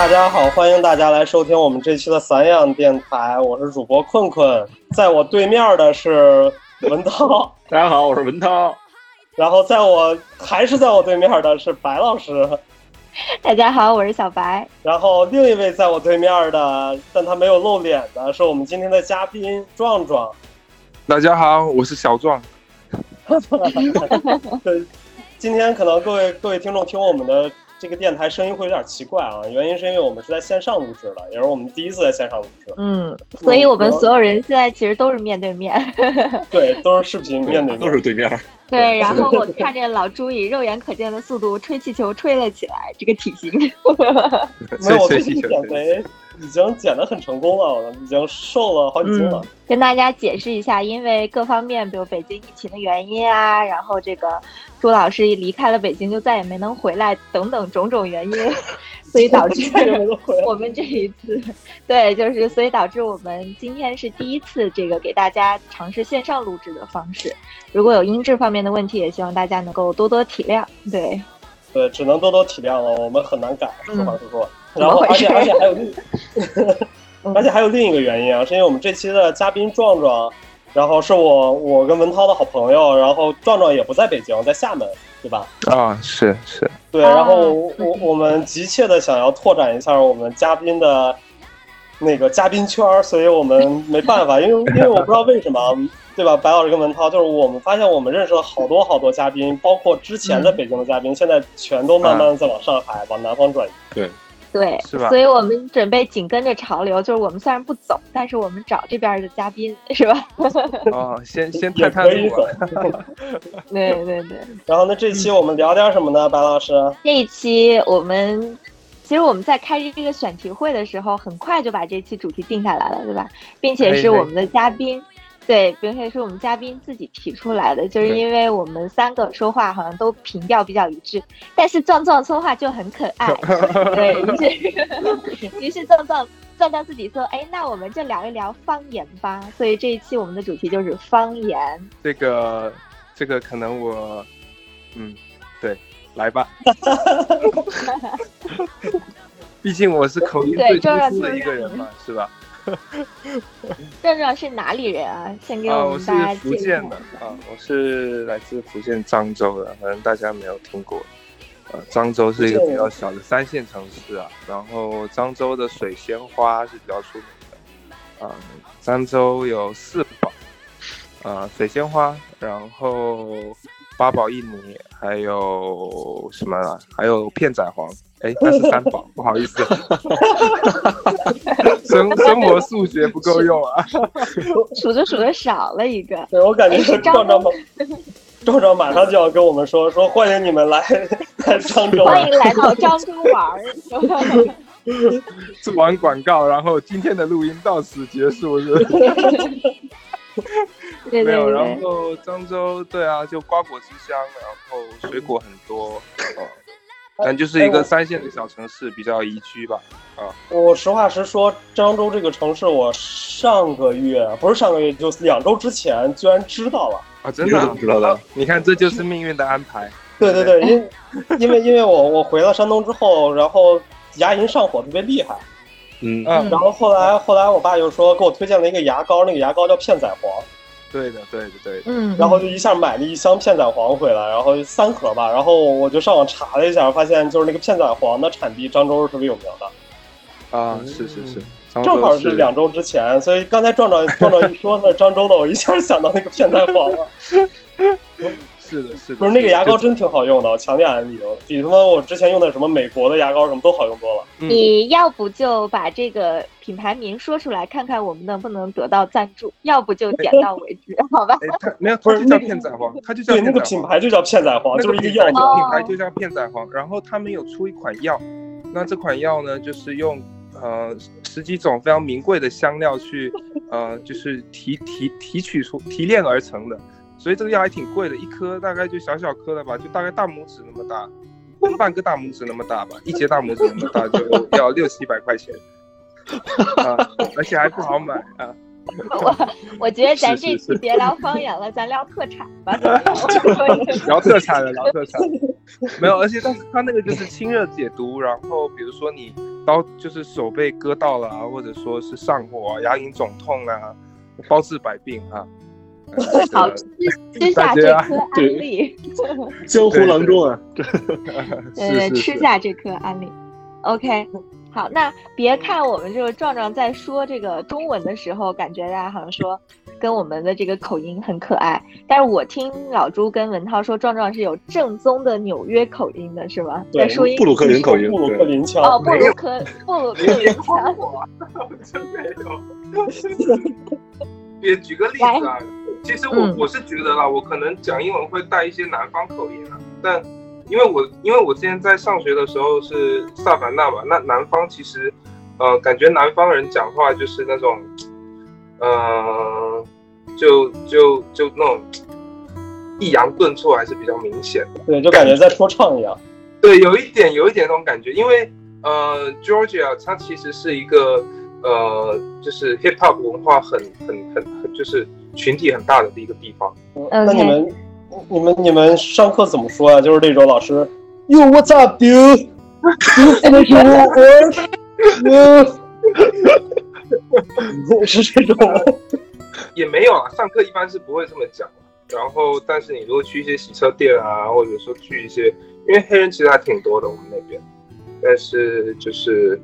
大家好，欢迎大家来收听我们这期的散养电台，我是主播困困，在我对面的是文涛，大家好，我是文涛，然后在我还是在我对面的是白老师，大家好，我是小白，然后另一位在我对面的，但他没有露脸的是我们今天的嘉宾壮壮，大家好，我是小壮。对，今天可能各位各位听众听我们的这个电台声音会有点奇怪啊，原因是因为我们是在线上录制的，也是我们第一次在线上录制。嗯，所以我们所有人现在其实都是面对面。对，都是视频面对面，都是对面。对，然后我看见老朱以肉眼可见的速度吹气球吹了起来，这个体型。没有，我最近减肥已经减得很成功了，已经瘦了好几斤了。跟大家解释一下，因为各方面，比如北京疫情的原因啊，然后这个朱老师离开了北京就再也没能回来，等等种种原因，所以导致我们这一次，对，就是所以导致我们今天是第一次这个给大家尝试线上录制的方式。如果有音质方面的问题，也希望大家能够多多体谅。对，对，只能多多体谅了，我们很难改，实话实说。然后，而且而且还有另，而且还有另一个原因啊，是因为我们这期的嘉宾壮壮，然后是我我跟文涛的好朋友，然后壮壮也不在北京，在厦门，对吧？啊，是是。对，然后我我们急切的想要拓展一下我们嘉宾的那个嘉宾圈，所以我们没办法，因为因为我不知道为什么。对吧，白老师跟文涛，就是我们发现我们认识了好多好多嘉宾，包括之前在北京的嘉宾，现在全都慢慢在往上海、往南方转移。对，对，是吧？所以我们准备紧跟着潮流，就是我们虽然不走，但是我们找这边的嘉宾，是吧？哦，先先探探路。对对对。然后那这期我们聊点什么呢，白老师？这一期我们其实我们在开这个选题会的时候，很快就把这期主题定下来了，对吧？并且是我们的嘉宾。对，并且是我们嘉宾自己提出来的，就是因为我们三个说话好像都频调比较一致，但是壮壮说话就很可爱，对，于是 于是壮壮壮壮自己说，哎，那我们就聊一聊方言吧。所以这一期我们的主题就是方言。这个这个可能我，嗯，对，来吧。毕竟我是口音最突出的一个人嘛，是吧？壮壮是哪里人啊？先给我们大家介绍。福建的啊，我是来自福建漳州的，可能大家没有听过。呃，漳州是一个比较小的三线城市啊。然后漳州的水仙花是比较出名的。啊，漳州有四宝，啊，水仙花，然后八宝印尼，还有什么啊？还有片仔癀。哎，那是三宝，不好意思，生生活数学不够用啊，数着数着少了一个。对我感觉是壮壮马，壮壮马上就要跟我们说说欢迎你们来来漳州，欢迎来到漳州玩。做完广告，然后今天的录音到此结束，是 没有。然后漳州，对啊，就瓜果之乡，然后水果很多。但就是一个三线的小城市，比较宜居吧。啊，我实话实说，漳州这个城市，我上个月不是上个月，就两周之前居然知道了啊！真的知道了？你看，这就是命运的安排。对对对，因 因为因为我我回了山东之后，然后牙龈上火特别厉害。嗯嗯，然后后来后来我爸就说给我推荐了一个牙膏，那个牙膏叫片仔癀。对的，对的，对的。嗯，然后就一下买了一箱片仔癀回来，然后三盒吧。然后我就上网查了一下，发现就是那个片仔癀的产地漳州是特别有名的。啊，是是是，正好是两周之前，所以刚才壮壮壮壮一说那漳州的，我一下想到那个片仔癀了。是的，是的，不是那个牙膏真挺好用的，我强烈安利，比他妈我之前用的什么美国的牙膏什么都好用多了。你要不就把这个品牌名说出来，看看我们能不能得到赞助；要不就点到为止，好吧？没有，不是叫片仔癀，它就叫对那个品牌就叫片仔癀，就是一个药品牌就叫片仔癀。然后他们有出一款药，那这款药呢，就是用呃十几种非常名贵的香料去呃就是提提提取出提炼而成的。所以这个药还挺贵的，一颗大概就小小颗的吧，就大概大拇指那么大，半个大拇指那么大吧，一节大拇指那么大就要六七百块钱，啊，而且还不好买啊。我我觉得咱这期别聊方言了，咱聊特产吧。聊特产了，聊特产。没有，而且但是它那个就是清热解毒，然后比如说你刀就是手被割到了啊，或者说是上火啊、牙龈肿痛啊，包治百病啊。呃好，吃吃下这颗安利，江湖郎中啊，呃，是是是吃下这颗安利。OK，好，那别看我们这个壮壮在说这个中文的时候，感觉大家好像说跟我们的这个口音很可爱，但是我听老朱跟文涛说，壮壮是有正宗的纽约口音的，是吗？对在说英布鲁克林口音布鲁克林腔。哦，布鲁克布鲁克林腔。真 没有。也举个例子啊，其实我嗯我是觉得啦，我可能讲英文会带一些南方口音啊，但因为我因为我之前在上学的时候是萨凡纳嘛，那南方其实呃感觉南方人讲话就是那种呃就就就那种抑扬顿挫还是比较明显的。对，就感觉在说唱一样。对，有一点有一点那种感觉，因为呃，Georgia 它其实是一个呃，就是 hip hop 文化很很很很就是群体很大的一个地方。嗯那你们、你们、你们上课怎么说啊、就是那种老师，Yo what's up, dude? You work? 是这种吗。也没有啊，上课一般是不会这么讲。然后，但是你如果去一些洗车店啊，或者说去一些，因为黑人其实还挺多的，我们那边，但是就是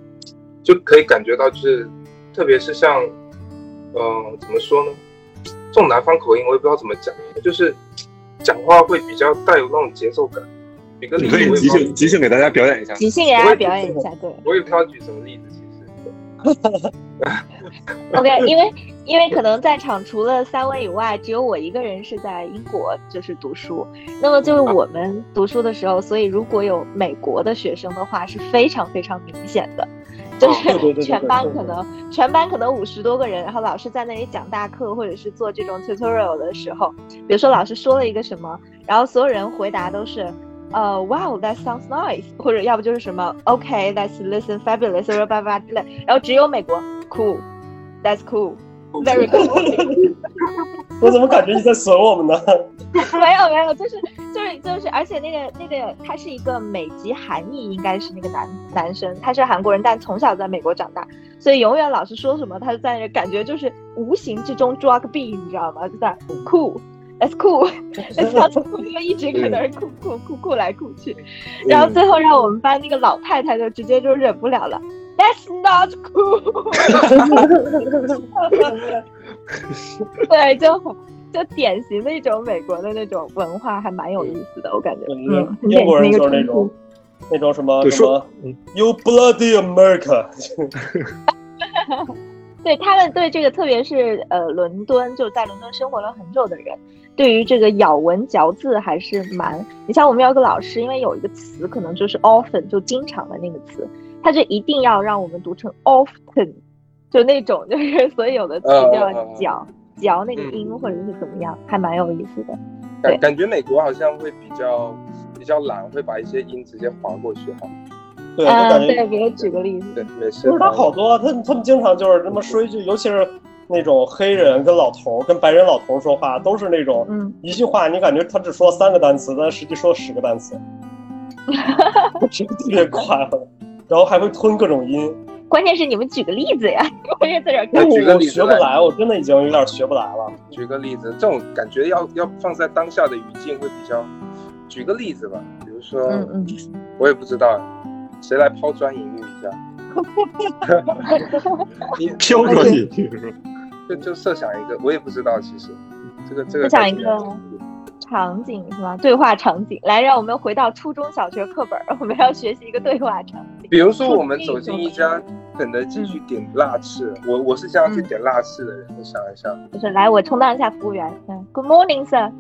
就可以感觉到，就是特别是像，呃，怎么说呢？这种南方口音我也不知道怎么讲，就是讲话会比较带有那种节奏感。举个例子，你可以即兴即兴给大家表演一下。即兴给大家表演一下，对。我也不知道举什么例子，其实。OK，因为因为可能在场除了三位以外，只有我一个人是在英国就是读书。那么就是我们读书的时候，所以如果有美国的学生的话，是非常非常明显的。就是全班可能全班可能五十多个人，然后老师在那里讲大课或者是做这种 tutorial 的时候，比如说老师说了一个什么，然后所有人回答都是呃 Wow that sounds nice，或者要不就是什么 OK that's listen fabulous 或者叭叭之类，然后只有美国 Cool that's cool very cool。我怎么感觉你在损我们呢？没有没有，就是就是就是，而且那个那个他是一个美籍韩裔，应该是那个男男生，他是韩国人，但从小在美国长大，所以永远老师说什么，他就在那感觉就是无形之中抓个 B，，你知道吗？就在酷。That's cool，That's cool，就一直搁那儿酷酷酷酷来酷去，然后最后让我们班那个老太太就直接就忍不了了，That's not cool，对，就就典型的一种美国的那种文化，还蛮有意思的，我感觉。嗯，英国人就是那种那种什么对什么，You bloody America，对他们对这个，特别是呃伦敦，就在伦敦生活了很久的人，对于这个咬文嚼字还是蛮。你像我们有个老师，因为有一个词可能就是 often，就经常的那个词，他就一定要让我们读成 often，就那种就是所有的词呃都要呃嚼嚼那个嗯音或者是怎么样，还蛮有意思的。感感觉美国好像会比较比较懒，会把一些音直接划过去哈。对，对，给我举个例子，对，没事。不是他好多啊，他他们经常就是这么说一句，尤其是那种黑人跟老头儿跟白人老头儿说话，都是那种嗯，一句话，你感觉他只说三个单词，但实际说十个单词，是 特别快乐，然后还会吞各种音。关键是你们举个例子呀，我也在这儿因看。我举个例子学不来，我真的已经有点学不来了。举个例子，这种感觉要要放在当下的语境会比较。举个例子吧，比如说，嗯嗯，我也不知道，谁来抛砖引玉一下？你飘着你去？就就设想一个，我也不知道，其实这个这个设想一个场景是吧？对话场景，来，让我们回到初中小学课本，我们要学习一个对话场景。比如说，我们走进一家肯德基去点辣翅，我我是这样去嗯点辣翅的人，你想一下，就是来，我充当一下服务员。嗯，Good morning, sir.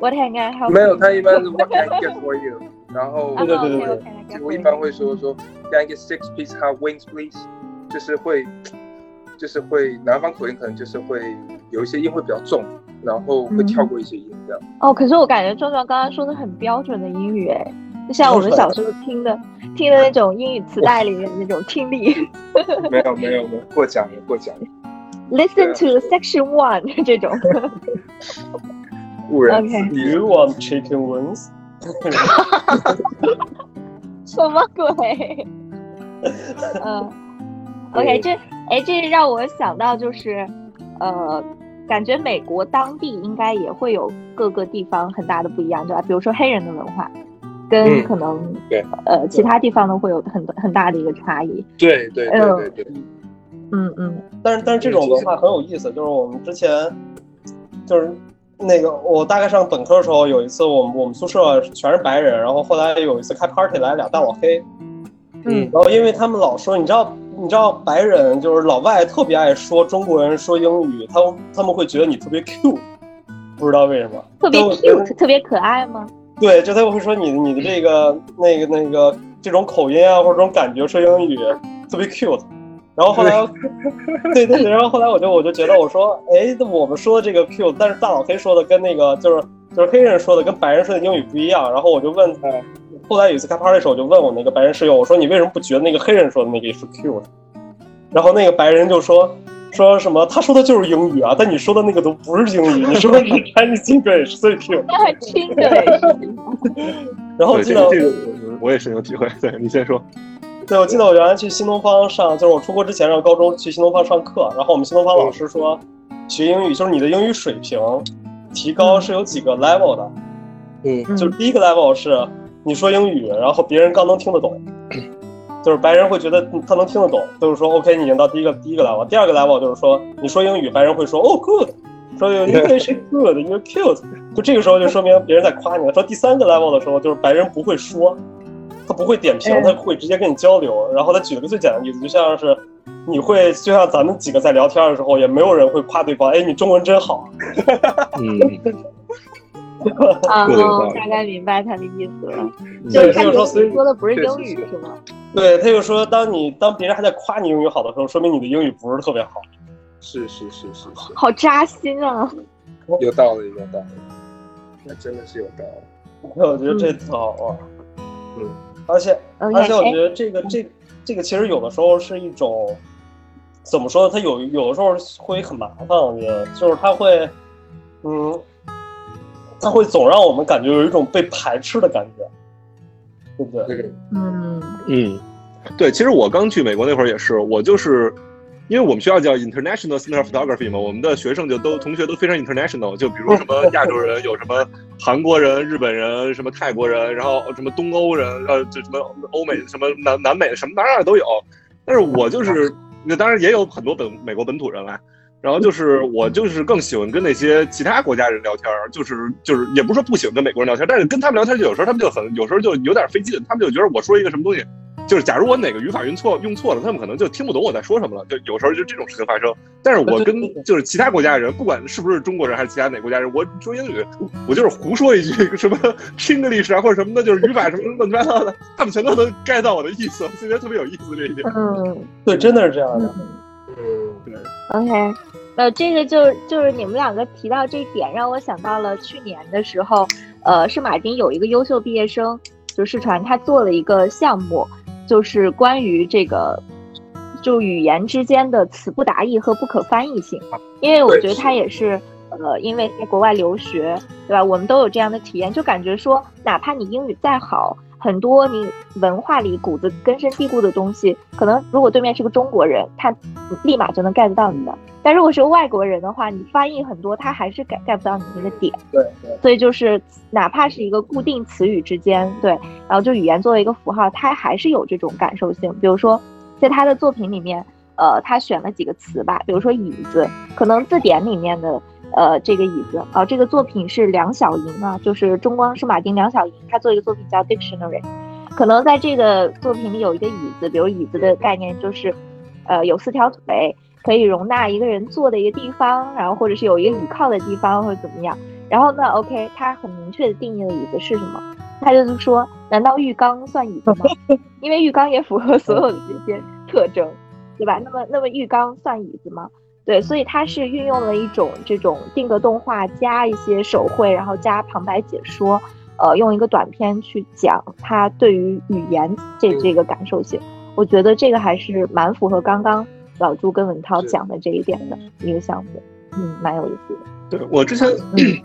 What can I help? 没有，他一般是 What can I get for you？然后 对对对对对我一般会说说 Can I get six piece hot wings, please？就是会，就是会南方口音可能就是会有一些音会比较重，然后会跳过一些音这样。哦，可是我感觉壮壮刚刚说的很标准的英语，哎，就像我们小时候听的听的那种英语磁带里面的那种听力。没有没有没有，过奖了过奖了，Listen to section one 这种。误人 OK 子弟。You want chicken wings？什么鬼？嗯，OK，这哎，这让我想到就是，呃，感觉美国当地应该也会有各个地方很大的不一样，对吧？比如说黑人的文化，跟可能对呃其他地方呢会有很很大的一个差异。对对对对对。嗯嗯。但是但是这种文化很有意思，就是我们之前就是那个我大概上本科的时候，有一次我们我们宿舍全是白人，然后后来有一次开 party 来俩大老黑。嗯，然后因为他们老说，你知道，你知道白人就是老外特别爱说中国人说英语，他他们会觉得你特别 cute，不知道为什么，特别 cute，特别可爱吗？对，就他们会说你你的这个那个那个这种口音啊，或者这种感觉说英语特别 cute。然后后来，对对对，然后后来我就我就觉得我说，哎，我们说的这个 cute，但是大老黑说的跟那个就是就是黑人说的跟白人说的英语不一样。然后我就问他。后来有一次开 party 的时候，我就问我那个白人室友，我说你为什么不觉得那个黑人说的那个是 cute？然后那个白人就说说什么他说的就是英语啊，但你说的那个都不是英语，你说的是 Chinese English，所以 cute。然后我记得这个我也深有体会，对你先说。对，我记得我原来去新东方上，就是我出国之前上高中去新东方上课，然后我们新东方老师说学英语就是你的英语水平提高是有几个 level 的，嗯，就是第一个 level 是。你说英语，然后别人刚能听得懂，就是白人会觉得他能听得懂，就是说 OK，你已经到第一个第一个 level。第二个 level 就是说你说英语，白人会说哦 good，说 you English good，you're cute，就这个时候就说明别人在夸你了。说第三个 level 的时候，就是白人不会说，他不会点评，他会直接跟你交流。然后他举了个最简单的例子，就像是你会就像咱们几个在聊天的时候，也没有人会夸对方，哎，你中文真好。嗯。啊，大概明白他的意思了。对，他就说说的不是英语是吗？对，他就说，当你当别人还在夸你英语好的时候，说明你的英语不是特别好。是是是是是，好扎心啊！有道理，有道理，那真的是有道理。我觉得这特好玩。嗯，而且而且我觉得这个这这个其实有的时候是一种怎么说？呢？他有有的时候会很麻烦，我觉得就是他会嗯。它会总让我们感觉有一种被排斥的感觉，对不对？嗯嗯，对。其实我刚去美国那会儿也是，我就是因为我们学校叫 International Center of Photography 嘛，我们的学生就都同学都非常 international，就比如什么 亚洲人，有什么韩国人、日本人、什么泰国人，然后什么东欧人，呃，就什么欧美、什么南南美，什么哪哪都有。但是我就是，那当然也有很多本美国本土人来。然后就是我就是更喜欢跟那些其他国家人聊天就是就是也不是说不喜欢跟美国人聊天，但是跟他们聊天就有时候他们就很有时候就有点费劲，他们就觉得我说一个什么东西，就是假如我哪个语法用错用错了，他们可能就听不懂我在说什么了，就有时候就这种事情发生。但是我跟就是其他国家的人，不管是不是中国人还是其他哪国家人，我说英语，我就是胡说一句什么 English 啊或者什么的，就是语法什么乱七八糟的，他们全都能 get 到我的意思，我觉得特别有意思这一点。嗯，对，真的是这样的。嗯，对。OK。呃，这个就就是你们两个提到这一点，让我想到了去年的时候，呃，圣马丁有一个优秀毕业生，就世传，他做了一个项目，就是关于这个，就语言之间的词不达意和不可翻译性。因为我觉得他也是，呃，因为在国外留学，对吧？我们都有这样的体验，就感觉说，哪怕你英语再好。很多你文化里骨子根深蒂固的东西，可能如果对面是个中国人，他立马就能 get 到你的；但如果是个外国人的话，你翻译很多，他还是 get get 不到你那个点。对，所以就是哪怕是一个固定词语之间，对，然后就语言作为一个符号，它还是有这种感受性。比如说，在他的作品里面，呃，他选了几个词吧，比如说椅子，可能字典里面的。呃，这个椅子啊，这个作品是梁小莹啊，就是中光圣马丁梁小莹，她做一个作品叫 Dictionary，可能在这个作品里有一个椅子，比如椅子的概念就是，呃，有四条腿，可以容纳一个人坐的一个地方，然后或者是有一个倚靠的地方或者怎么样。然后呢，OK，他很明确的定义了椅子是什么，他就是说，难道浴缸算椅子吗？因为浴缸也符合所有的这些特征，对吧？那么，那么浴缸算椅子吗？对，所以它是运用了一种这种定格动画，加一些手绘，然后加旁白解说，呃，用一个短片去讲它对于语言这这个感受性。我觉得这个还是蛮符合刚刚老朱跟文涛讲的这一点的一个项目，嗯，蛮有意思的。对我之前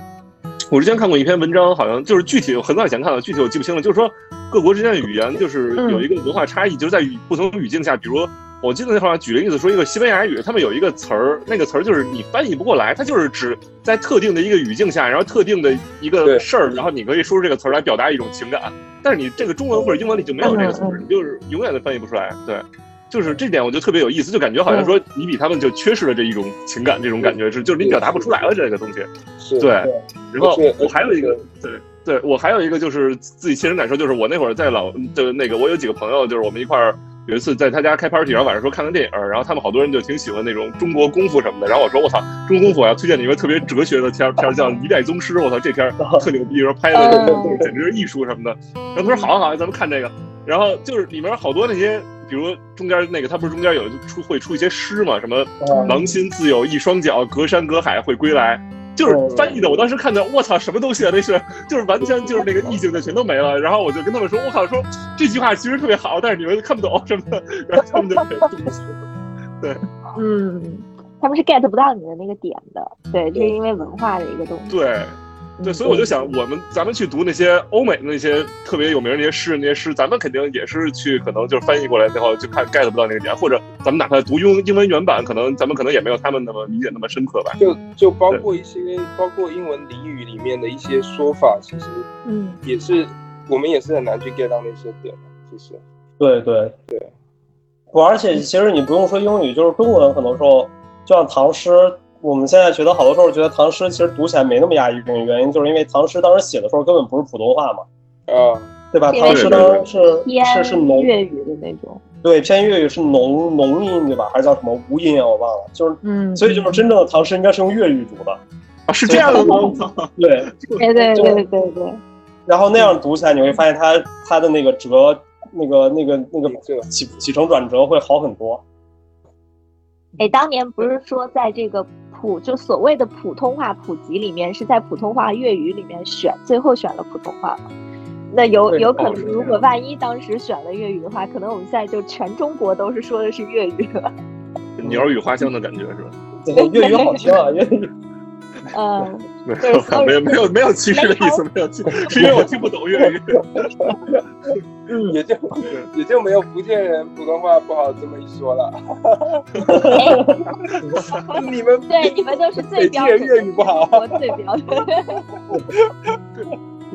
我之前看过一篇文章，好像就是具体很早以前看的，具体我记不清了。就是说各国之间的语言就是有一个文化差异，就是在不同语境下，比如我记得那会儿举个例子说，一个西班牙语，他们有一个词儿，那个词儿就是你翻译不过来，它就是指在特定的一个语境下，然后特定的一个事儿，然后你可以说出这个词儿来表达一种情感。但是你这个中文或者英文里就没有这个词儿，你就是永远都翻译不出来。对。就是这点，我就特别有意思，就感觉好像说你比他们就缺失了这一种情感，这种感觉是，就是你表达不出来了这个东西。对，然后我还有一个，对对，我还有一个就是自己亲身感受，就是我那会儿在老就那个，我有几个朋友，就是我们一块儿有一次在他家开 party，然后晚上说看个电影，然后他们好多人就挺喜欢那种中国功夫什么的，然后我说我操，中国功夫我要推荐你一个特别哲学的片片叫《一代宗师》，我操这片 特牛逼，说拍的简直是艺术什么的。然后他说好好，咱们看这个，然后就是里面好多那些。比如中间那个，他不是中间有出会出一些诗嘛？什么“狼心自有一双脚，隔山隔海会归来”，就是翻译的。我当时看到，我操，什么东西啊？那是就是完全就是那个意境就全都没了。然后我就跟他们说，我靠，说这句话其实特别好，但是你们看不懂什么的。然后他们就对，嗯，他们是 get 不到你的那个点的。对，就是因为文化的一个东西。对。对，所以我就想，我们咱们去读那些欧美的那些特别有名的那些诗人那些诗，咱们肯定也是去可能就是翻译过来之后就看 get 不到那个点，或者咱们哪怕读英英文原版，可能咱们可能也没有他们那么理解那么深刻吧。就就包括一些包括英文俚语里面的一些说法，其实嗯也是我们也是很难去 get 到那些点的，其实。对对对，不，而且其实你不用说英语，就是中文，很多时候就像唐诗。我们现在觉得好多时候觉得唐诗其实读起来没那么押韵，原因就是因为唐诗当时写的时候根本不是普通话嘛，啊，对吧？唐诗当时是是是浓粤语的那种，对，偏粤语是浓浓音，对吧？还是叫什么无音啊？我忘了，就是嗯，所以就是真正的唐诗应该是用粤语读的啊，是这样的吗？对，对对对对对。然后那样读起来，你会发现它它的那个折，那个那个那个起起承转折会好很多。哎，当年不是说在这个。普就所谓的普通话普及里面，是在普通话粤语里面选，最后选了普通话嘛？那有有可能，如果万一当时选了粤语的话，可能我们现在就全中国都是说的是粤语了。鸟语花香的感觉是吧？对，粤语好听啊，粤语。嗯，没有，没有，没有，没有歧视的意思，没有歧视，是因为我听不懂粤语。嗯，也就也就没有福建人普通话不好这么一说了。你们对你们都是最标准粤语不好，我最标准。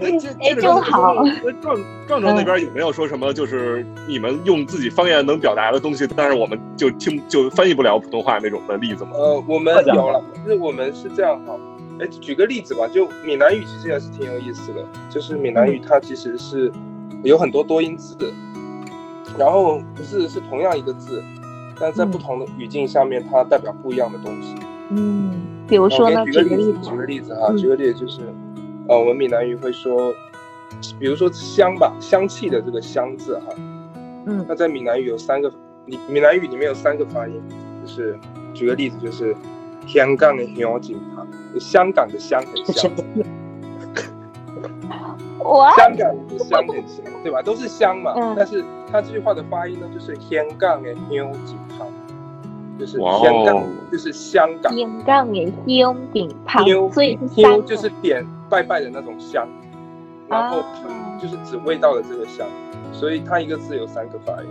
哎，正好。壮壮壮那边有没有说什么？就是你们用自己方言能表达的东西，但是我们就听就翻译不了普通话那种的例子吗？呃，我们有了，是我们是这样哈。哎，举个例子吧，就闽南语其实也是挺有意思的，就是闽南语它其实是。有很多多音字，然后字是同样一个字，但在不同的语境下面，它代表不一样的东西。嗯，比如说呢？举个例子，举个例子哈，举个例子就是，呃，我们闽南语会说，比如说香吧，香气的这个香字哈，嗯，那在闽南语有三个，闽闽南语里面有三个发音，就是举个例子就是，香港的香景哈，香港的香很香。香港的香很香，对吧？都是香嘛。但是它这句话的发音呢，就是香港的香景旁，就是香港就是香港。香港的香饼旁，所以香就是点拜拜的那种香，然后就是指味道的这个香，所以它一个字有三个发音。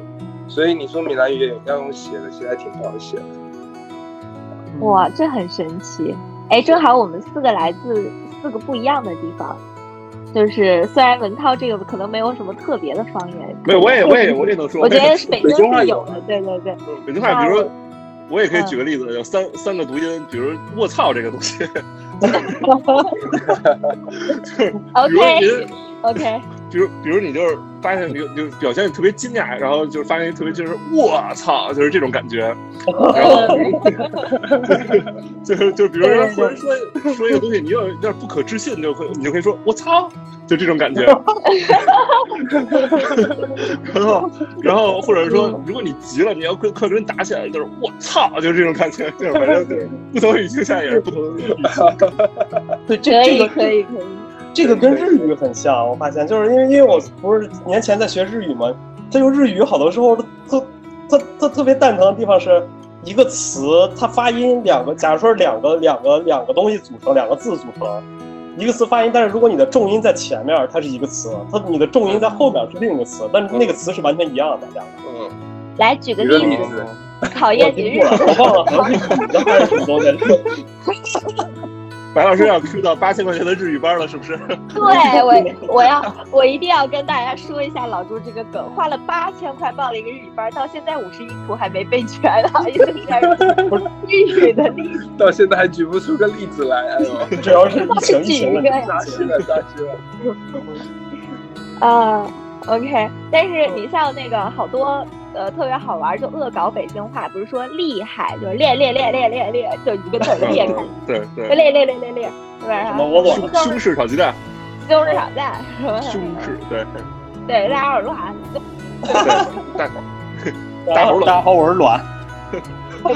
所以你说闽南语要用写的，其实还挺不好写的。哇，这很神奇！哎，正好我们四个来自四个不一样的地方。就是虽然文涛这个可能没有什么特别的方言，没有，我也我也我也能说。我觉得北京话有的，对对对。北京话，比如说，我也可以举个例子，有三三个读音，比如“卧槽”这个东西。OK OK。比如，比如你就是发现，就就表现特别惊讶，然后就是发现特别就是我操，就是这种感觉。然后，就是就比如说忽然说 说一个东西，你有有点不可置信，就会你就可以说我操，就这种感觉。然后，然后或者说，如果你急了，你要跟客人打起来，就是我操，就是这种感觉，就是反正就是不同语境下也是不同的语气。对，这这个可以可以。这个跟日语很像，我发现，就是因为因为我不是年前在学日语嘛，它用日语好多时候特特特特别蛋疼的地方是一个词，它发音两个，假如说两个两个两个东西组成，两个字组成，一个词发音，但是如果你的重音在前面，它是一个词；它你的重音在后边是另一个词，但是那个词是完全一样的。两个，嗯，来举个例子，考验你日我忘了，好像是你的还是什么东西？白老师要 Q 到八千块钱的日语班了，是不是？对我，我要，我一定要跟大家说一下老朱这个梗，花了八千块报了一个日语班，到现在五十音图还没背全，不好意思，日语的例子，到现在还举不出个例子来，哎呦，主要是 疫情，疫举情的一个呀。扎心了，扎心了。啊、o k 但是你像那个好多呃特别好玩，就恶搞北京话，不是说厉害，就是练练练练练练，就一个字儿裂 开，对就对，练练练练练，对吧？什么我我胸胸式炒鸡蛋，西红柿炒蛋，是吧？胸式 对对，大耳朵啊，对大大大家好，我是阮。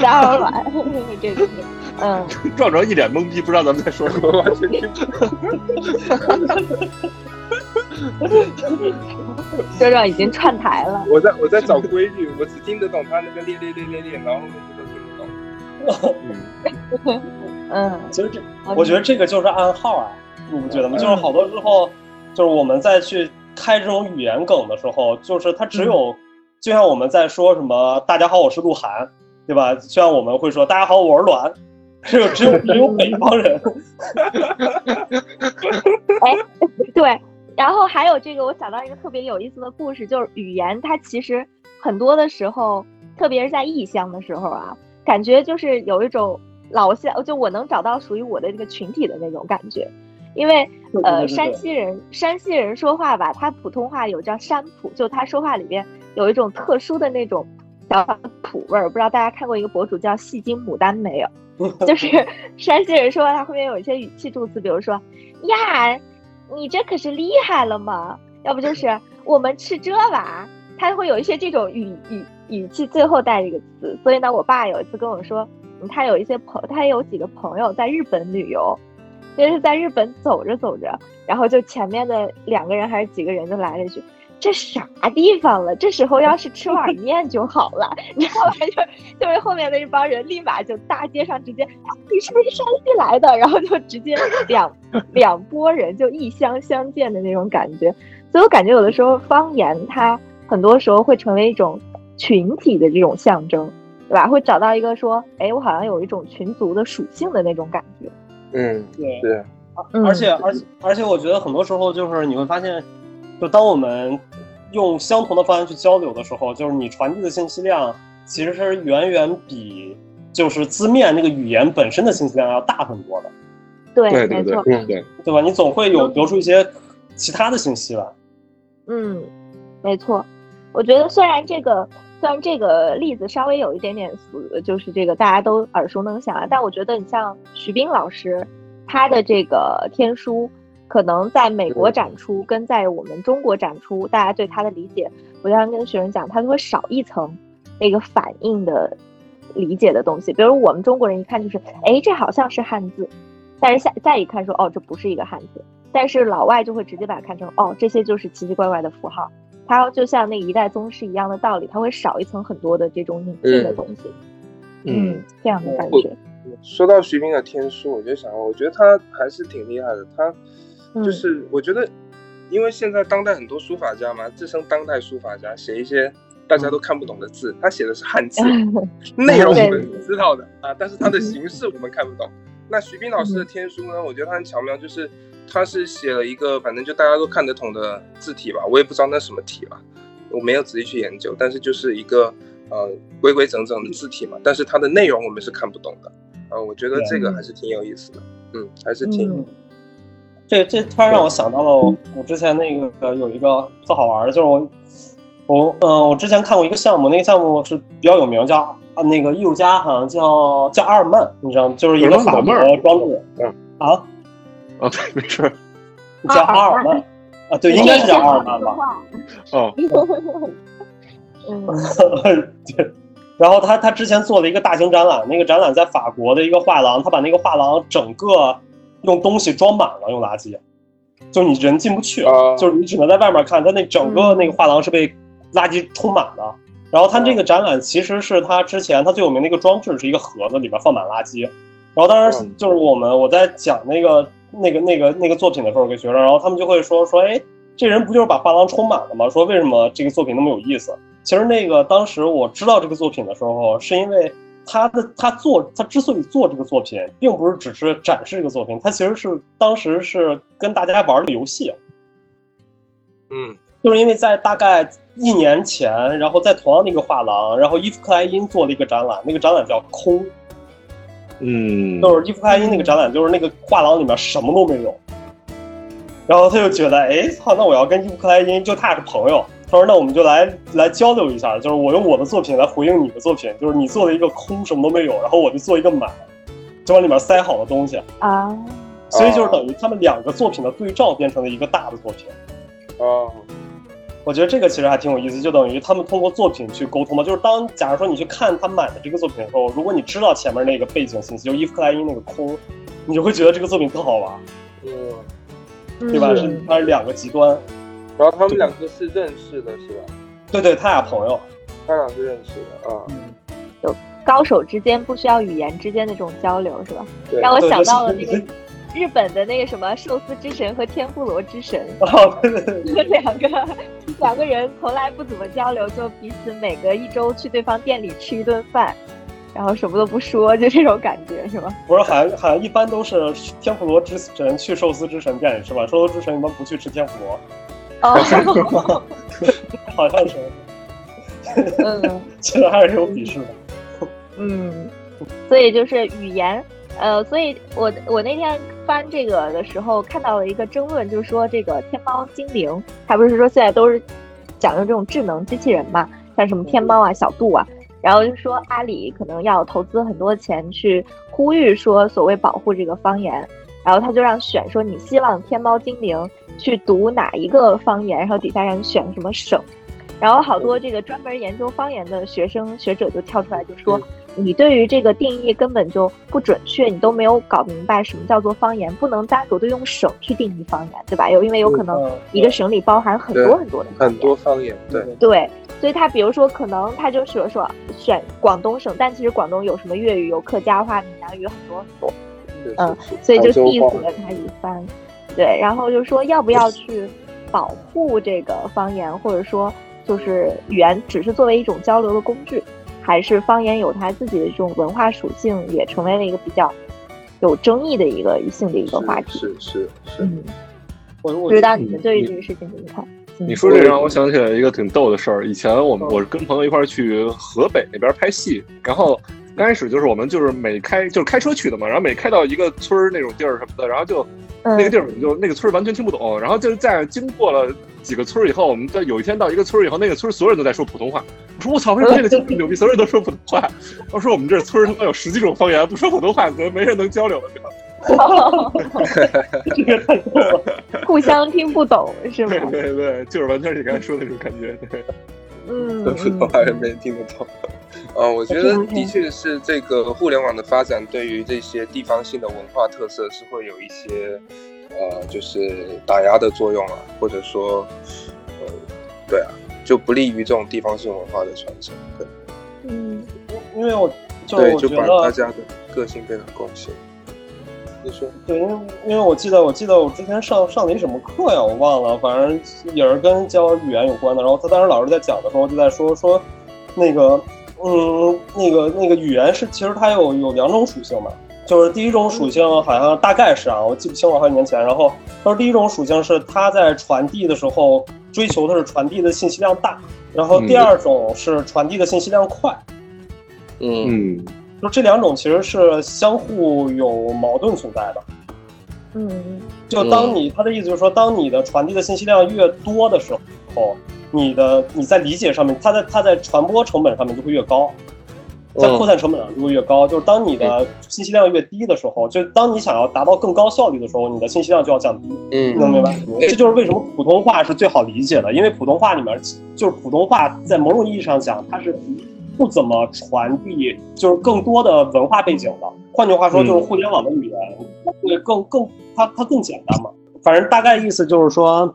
大耳朵软，这个是，嗯，壮壮一脸懵逼，不知道咱们在说什么。我完全听不懂。周周已经串台了，我在我在找规律，我只听得懂他那个练练练练练，然后后面就都听不懂。嗯，嗯，其实这，我觉得这个就是暗号啊，你不觉得吗？就是好多时候，就是我们再去开这种语言梗的时候，就是它只有，就像我们在说什么“大家好，我是鹿晗”，对吧？就像我们会说“大家好，我是阮”，只有只有只有北方人，对。然后还有这个，我想到一个特别有意思的故事，就是语言它其实很多的时候，特别是在异乡的时候啊，感觉就是有一种老乡，就我能找到属于我的这个群体的那种感觉。因为呃，山西人山西人说话吧，他普通话有叫山普，就他说话里边有一种特殊的那种小土味儿。不知道大家看过一个博主叫戏精牡丹没有？就是山西人说话，他后面有一些语气助词，比如说呀，你这可是厉害了吗？要不就 是我们吃这吧，他会有一些这种语语语气，最后带一个词。所以呢，我爸有一次跟我说，嗯他有一些朋，他有几个朋友在日本旅游，就是在日本走着走着，然后就前面的两个人还是几个人就来了一句。这啥地方了？这时候要是吃碗面就好了，你知道吧？就就是后面的一帮人立马就大街上直接，啊你是不是山西来的？然后就直接两两拨人就异乡相见的那种感觉。所以我感觉有的时候方言它很多时候会成为一种群体的这种象征，对吧？会找到一个说，哎，我好像有一种群族的属性的那种感觉。嗯，对，对，嗯而且而且而且，我觉得很多时候就是你会发现，就当我们用相同的方案去交流的时候，就是你传递的信息量其实是远远比就是字面那个语言本身的信息量要大很多的，对，对对对没错，嗯对，对吧？你总会有得出一些其他的信息吧。嗯，没错。我觉得虽然这个虽然这个例子稍微有一点点俗，就是这个大家都耳熟能详啊，但我觉得你像徐冰老师，他的这个天书，可能在美国展出跟在我们中国展出，大家对他的理解，我经常跟学生讲，他都会少一层那个反应的理解的东西。比如我们中国人一看就是，哎，这好像是汉字，但是下再一看说，哦，这不是一个汉字。但是老外就会直接把它看成哦，这些就是奇奇怪怪的符号，它就像那一代宗师一样的道理，它会少一层很多的这种隐性的东西，嗯，这样的感觉，说到徐冰的天书，我就想，我觉得他还是挺厉害的。他嗯就是我觉得，因为现在当代很多书法家嘛，自称当代书法家，写一些大家都看不懂的字，他写的是汉字，内容我们知道的啊，但是它的形式我们看不懂。那徐斌老师的天书呢，我觉得他很巧妙，就是他是写了一个反正就大家都看得懂的字体吧，我也不知道那什么体吧，我没有仔细去研究，但是就是一个呃规规整整的字体嘛，但是它的内容我们是看不懂的，呃，我觉得这个还是挺有意思的，嗯，还是挺，嗯这这突然让我想到了我我之前那个有一个特好玩的，就是我我嗯、我之前看过一个项目，那个项目是比较有名，叫啊那个艺术家好像叫叫阿尔曼，你知道吗？就是一个法国的装置，嗯啊哦，对，没事，叫阿尔曼啊，对，应该是叫阿尔曼吧。哦，嗯对，然后他他之前做了一个大型展览，那个展览在法国的一个画廊，他把那个画廊整个用东西装满了，用垃圾，就你人进不去，啊就是你只能在外面看，他那整个那个画廊是被垃圾充满的。然后他这个展览其实是他之前他最有名的一个装置，是一个盒子里边放满垃圾。然后当时就是我们我在讲那个那个那个那个作品的时候给学生，然后他们就会说说，哎，这人不就是把画廊充满了吗？说为什么这个作品那么有意思？其实那个当时我知道这个作品的时候，是因为他的他做他之所以做这个作品，并不是只是展示这个作品，他其实是当时是跟大家玩的游戏。嗯，就是因为在大概一年前，然后在同样的一个画廊，然后伊夫克莱因做了一个展览，那个展览叫《空》，嗯，就是伊夫克莱因那个展览，就是那个画廊里面什么都没有。然后他就觉得，哎，操，那我要跟伊夫克莱因就他俩是朋友，他说那我们就来来交流一下，就是我用我的作品来回应你的作品，就是你做了一个空，什么都没有，然后我就做一个满，就往里面塞好的东西，啊，所以就是等于他们两个作品的对照变成了一个大的作品。啊，我觉得这个其实还挺有意思，就等于他们通过作品去沟通嘛。就是当假如说你去看他满的这个作品的时候，如果你知道前面那个背景信息，就伊夫克莱因那个空，你就会觉得这个作品特好玩，嗯，对吧？嗯是它是两个极端。然后他们两个是认识的，是吧？对对，他俩朋友。他俩是认识的啊。高手之间不需要语言之间的这种交流，是吧？对让我想到了那个日本的那个什么寿司之神和天妇罗之神，哦，对对对，两个两个人从来不怎么交流，就彼此每隔一周去对方店里吃一顿饭，然后什么都不说，就这种感觉，是吧？不是好像好像一般都是天妇罗之神去寿司之神店里吃吧？寿司之神一般不去吃天妇罗，哦，好像是，嗯其实还是。有鄙视的。嗯，所以就是语言，呃，所以我我那天翻这个的时候看到了一个争论，就是说这个天猫精灵，它不是说现在都是讲究这种智能机器人嘛，像什么天猫啊、小度啊，然后就说阿里可能要投资很多钱去呼吁说所谓保护这个方言，然后他就让选说你希望天猫精灵去读哪一个方言，然后底下让你选什么省。然后好多这个专门研究方言的学生学者就跳出来就说，你对于这个定义根本就不准确，你都没有搞明白什么叫做方言，不能单独的用省去定义方言，对吧？有因为有可能嗯一个省里包含很多很多的方很，多方言，对，对，所以他比如说可能他就说说选广东省，但其实广东有什么粤语、有客家话、闽南语很多很多，是嗯，所以就 diss 了他一番，对，然后就说要不要 去保护这个方言，或者说就是语言只是作为一种交流的工具，还是方言有它自己的这种文化属性，也成为了一个比较有争议的一个性的一个话题。是是是，嗯，不知道你们对于这个事情怎么看？嗯你说这让我想起来一个挺逗的事儿。以前我们我是跟朋友一块儿去河北那边拍戏，然后刚开始就是我们就是每开就是开车去的嘛，然后每开到一个村儿那种地儿什么的，然后就嗯那个地儿我们就那个村儿完全听不懂，然后就是在经过了几个村儿以后，我们在有一天到一个村儿以后，那个村儿所有人都在说普通话。我说我操，为什么这个地儿牛逼，所有人都说普通话？我说我们这村儿他妈有十几种方言，不说普通话，怎么没人能交流了？对吧？这个太逗了。互相听不懂是吗对？对对，就是完全是你刚才说的那种感觉。对，嗯，普通话人没人听得懂。呃，我觉得的确是这个互联网的发展对于这些地方性的文化特色是会有一些呃，就是打压的作用啊，或者说呃，对啊，就不利于这种地方性文化的传承。对，嗯因为我就对，就把大，家的个性变得共性。你说，对，因为因为我记得我记得我之前上上了一什么课呀，我忘了，反正也是跟教语言有关的。然后他当时老师在讲的时候就在说说，那个嗯，那个那个语言是其实它有有两种属性嘛，就是第一种属性好像大概是啊，我记不清了，好几年前。然后他说第一种属性是它在传递的时候追求的是传递的信息量大，然后第二种是传递的信息量快。嗯嗯就这两种其实是相互有矛盾存在的。嗯就当你他的意思就是说，当你的传递的信息量越多的时候，你的你在理解上面，它在它在传播成本上面就会越高，在扩散成本上就会越高。就是当你的信息量越低的时候，就当你想要达到更高效率的时候，你的信息量就要降低。嗯能明白？这就是为什么普通话是最好理解的，因为普通话里面就是普通话，在某种意义上讲，它是不怎么传递就是更多的文化背景的。换句话说，就是互联网的语言会更更它它更简单嘛。反正大概意思就是说，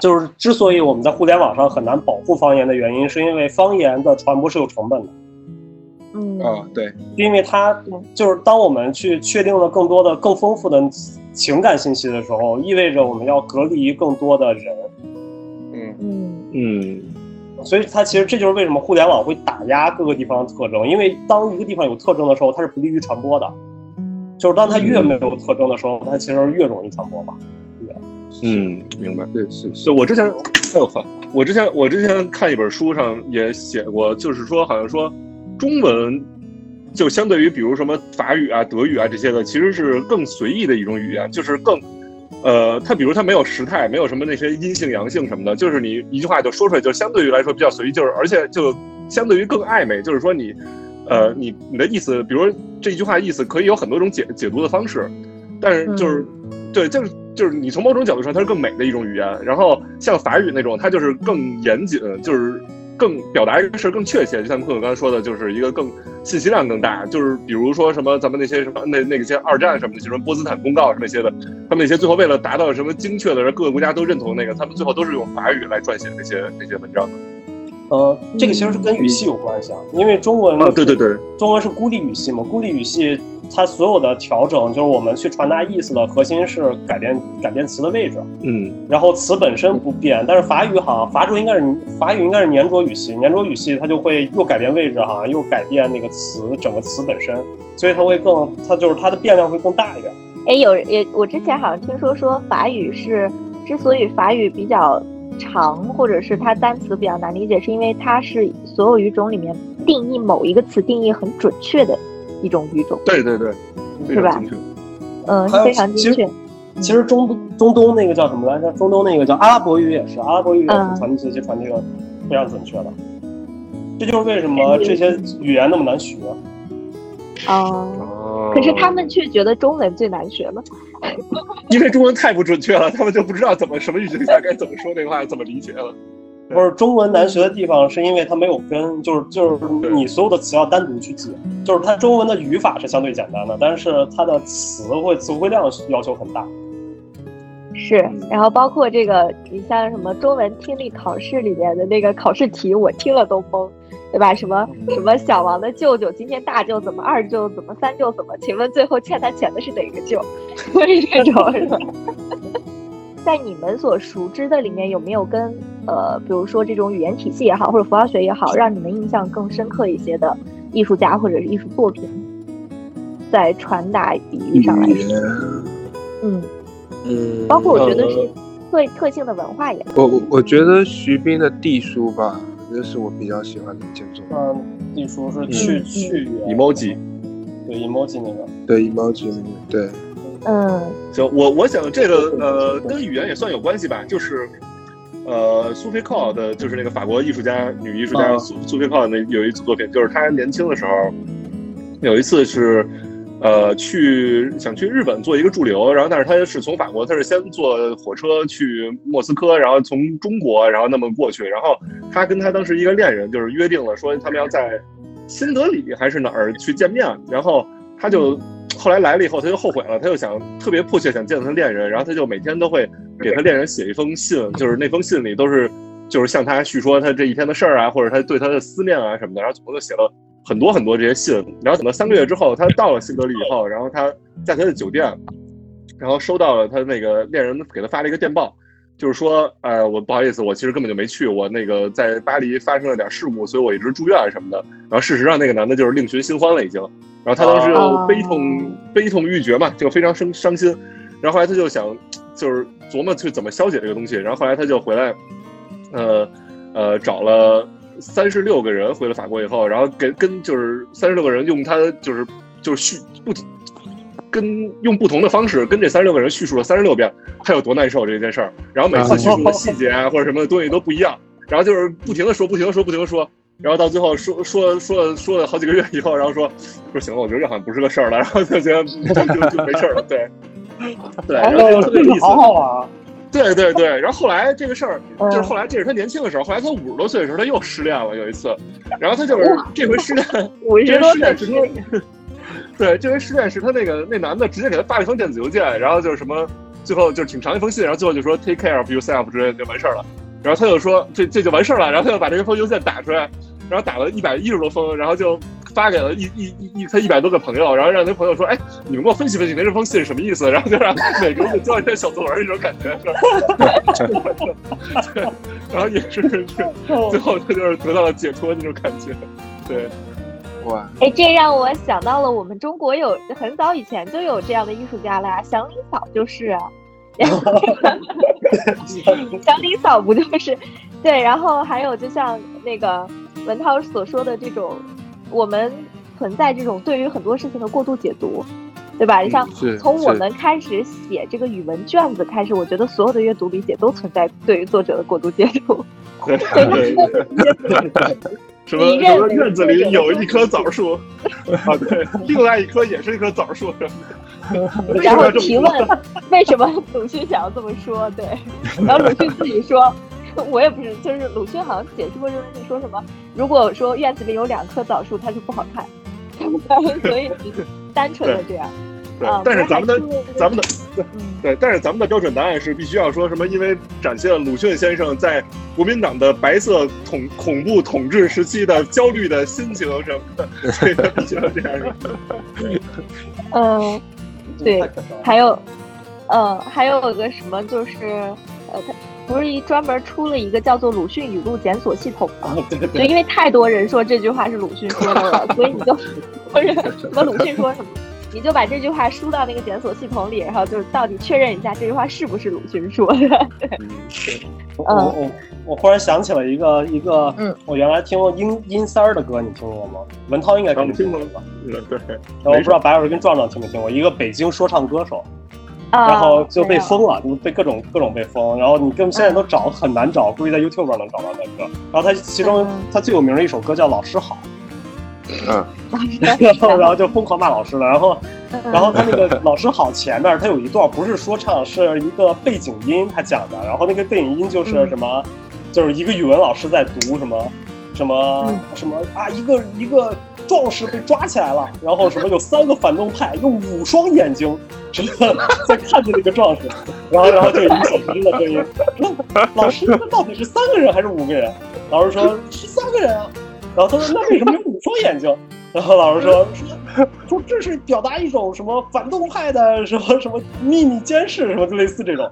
就是之所以我们在互联网上很难保护方言的原因，是因为方言的传播是有成本的。嗯啊，对，因为它就是当我们去确定了更多的、更丰富的情感信息的时候，意味着我们要隔离更多的人。嗯嗯嗯所以它其实这就是为什么互联网会打压各个地方的特征，因为当一个地方有特征的时候，它是不利于传播的。就是当它越没有特征的时候，它其实越容易传播吧。嗯，明白。对是是，就我之前，哎呦呵，我之前我之前看一本书上也写过，就是说好像说中文就相对于比如什么法语啊、德语啊这些的，其实是更随意的一种语言，就是更。呃，它比如它没有时态，没有什么那些阴性阳性什么的，就是你一句话就说出来，就相对于来说比较随意，就是而且就相对于更暧昧，就是说你，呃，你你的意思，比如这一句话意思可以有很多种解解读的方式，但是就是，对，就是就是你从某种角度上它是更美的一种语言，然后像法语那种，它就是更严谨，就是更表达一个事儿更确切，就像坤友刚才说的，就是一个更信息量更大，就是比如说什么咱们那些什么那那些二战什么的，什么波茨坦公告什么那些的，他们那些最后为了达到什么精确的，各个国家都认同那个，他们最后都是用法语来撰写那些那些文章的。呃，这个其实是跟语系有关系啊，因为中文啊，对对对，中文是孤立语系嘛，孤立语系它所有的调整就是我们去传达意思的核心是改变改变词的位置，嗯然后词本身不变。但是法语好像法语应该是法语应该是粘着语系，粘着语系它就会又改变位置哈，又改变那个词整个词本身，所以它会更它就是它的变量会更大一点。哎，有也我之前好像听说说法语是之所以法语比较长，或者是它单词比较难理解，是因为它是所有语种里面定义某一个词定义很准确的一种语种，对对对，是吧。嗯，非常精确。其实中中东那个叫什么来着？中东那个叫阿拉伯语也是，阿拉伯语也嗯是传递信息传递的非常准确的。这就是为什么这些语言那么难学。哦，哦可是他们却觉得中文最难学了。因为中文太不准确了，他们就不知道怎么什么语境下该怎么说这个话，怎么理解了。不是中文难学的地方，是因为它没有根，就是就是你所有的词要单独去记，就是它中文的语法是相对简单的，但是它的词汇词汇量要求很大。是，然后包括这个，你像什么中文听力考试里面的那个考试题，我听了都懵，对吧？什么什么小王的舅舅，今天大舅怎么，二舅怎么，三舅怎么？请问最后欠他钱的是哪个舅？就是这种 是吧？在你们所熟知的里面，有没有跟呃，比如说这种语言体系也好，或者符号学也好，让你们印象更深刻一些的艺术家或者是艺术作品，在传达比喻上来说，嗯，嗯，包括我觉得是呃特特性的文化也我我我觉得徐冰的地书吧，这是我比较喜欢的一件作品。嗯，地书是去嗯。去语 emoji，对 emoji 那个，对 emoji 那个，对，嗯。行，我我想这个呃跟语言也算有关系吧，就是呃苏菲靠的，就是那个法国艺术家女艺术家嗯苏苏菲靠那有一组作品，就是她年轻的时候有一次是。呃，去想去日本做一个驻留，然后但是他是从法国，他是先坐火车去莫斯科，然后从中国，然后那么过去，然后他跟他当时一个恋人就是约定了，说他们要在新德里还是哪儿去见面，然后他就 后来来了以后，他就后悔了，他就想特别迫切想见到她恋人，然后他就每天都会给他恋人写一封信，就是那封信里都是就是向他叙说他这一天的事儿啊，或者他对他的思念啊什么的，然后总共就写了很多很多这些信，然后等到三个月之后，他到了新德里以后，然后他在他的酒店，然后收到了他那个恋人给他发了一个电报。就是说，呃，我不好意思，我其实根本就没去，我那个在巴黎发生了点事故，所以我一直住院什么的。然后事实上，那个男的就是另寻新欢了，已经。然后他当时就悲痛、哦悲痛欲绝嘛，就非常伤伤心。然后后来他就想，就是琢磨去怎么消解这个东西。然后后来他就回来，呃呃，找了三十六个人回了法国以后，然后跟跟就是三十六个人用他就是就是叙不跟用不同的方式跟这三十六个人叙述了三十六遍他有多难受这件事儿，然后每次叙述的细节啊或者什么东西都不一样，然后就是不停的说，不停的说，不停的说，然后到最后说说说了说了好几个月以后，然后说说行了，我觉得这好像不是个事儿了，然后就觉得就就就没事儿了，对对，然后就特别有意思，好好玩啊！对对对，然后后来这个事儿嗯就是后来这是他年轻的时候，后来他五十多岁的时候他又失恋了，有一次，然后他就是这回失恋，这回失恋直接，对，这回失恋是他那个那男的直接给他发了一封电子邮件，然后就是什么，最后就是挺长一封信，然后最后就说 take care of yourself 之类的就完事儿了，然后他就说这这就完事儿了，然后他就把这封邮件打出来，然后打了一百一十多封，然后就发给了一一一一他一百多个朋友，然后让那朋友说，哎，你们给我分析分析，那这封信是什么意思？然后就让 每个人就交一篇小作文那种感觉，是吧？对，然后也是是，最后他就是得到了解脱那种感觉，对。哇，哎，这让我想到了我们中国有很早以前就有这样的艺术家了呀，祥林嫂就是啊，祥林嫂不就是对，然后还有就像那个文涛所说的这种，我们存在这种对于很多事情的过度解读，对吧？你像从我们开始写这个语文卷子开始，我觉得所有的阅读理解都存在对于作者的过度解读。对 对对。什么什么院子里有一棵枣树啊？对，另外一棵也是一棵枣树。然后提问为什么鲁迅想要这么说？对，然后鲁迅自己说，我也不是，就是鲁迅好像解释过这个问题，说什么？如果说院子里有两棵枣树，它就不好看，所以单纯的这样。对，但是咱们的咱们的对，但是咱们的标准答案是必须要说什么？因为展现了鲁迅先生在国民党的白色统恐怖统治时期的焦虑的心情什么的，所以他必须要这样说。嗯，对，还有，呃，还有个什么就是，呃，他不是一专门出了一个叫做鲁迅语录检索系统吗？对对对，因为太多人说这句话是鲁迅说的了，所以你就不是什么鲁迅说什么。你就把这句话输到那个检索系统里，然后就是到底确认一下这句话是不是鲁迅说的。嗯，我我我忽然想起了一个一个，嗯，我原来听过阴阴三儿的歌，你听过吗？文涛应该听过吧？对。我不知道白老师跟壮壮听没听过，一个北京说唱歌手，然后就被封了，就被各种各种被封，然后你根本现在都找很难找，估计在 YouTube 上能找到那歌。然后他其中他最有名的一首歌叫《老师好》。嗯，然 后然后就疯狂骂老师了，然后，然后他那个老师好前面他有一段不是说唱，是一个背景音他讲的，然后那个背景音就是什么，就是一个语文老师在读什么，什么什么啊，一个一个壮士被抓起来了，然后什么有三个反动派用五双眼睛什么在看着那个壮士，然后然后就一个小学生的声音，老师那到底是三个人还是五个人？老师说是三个人啊。然后他说：“那为什么有五双眼睛？” 然后老师说：“说说这是表达一种什么反动派的什么什么秘密监视什么就类似这种。”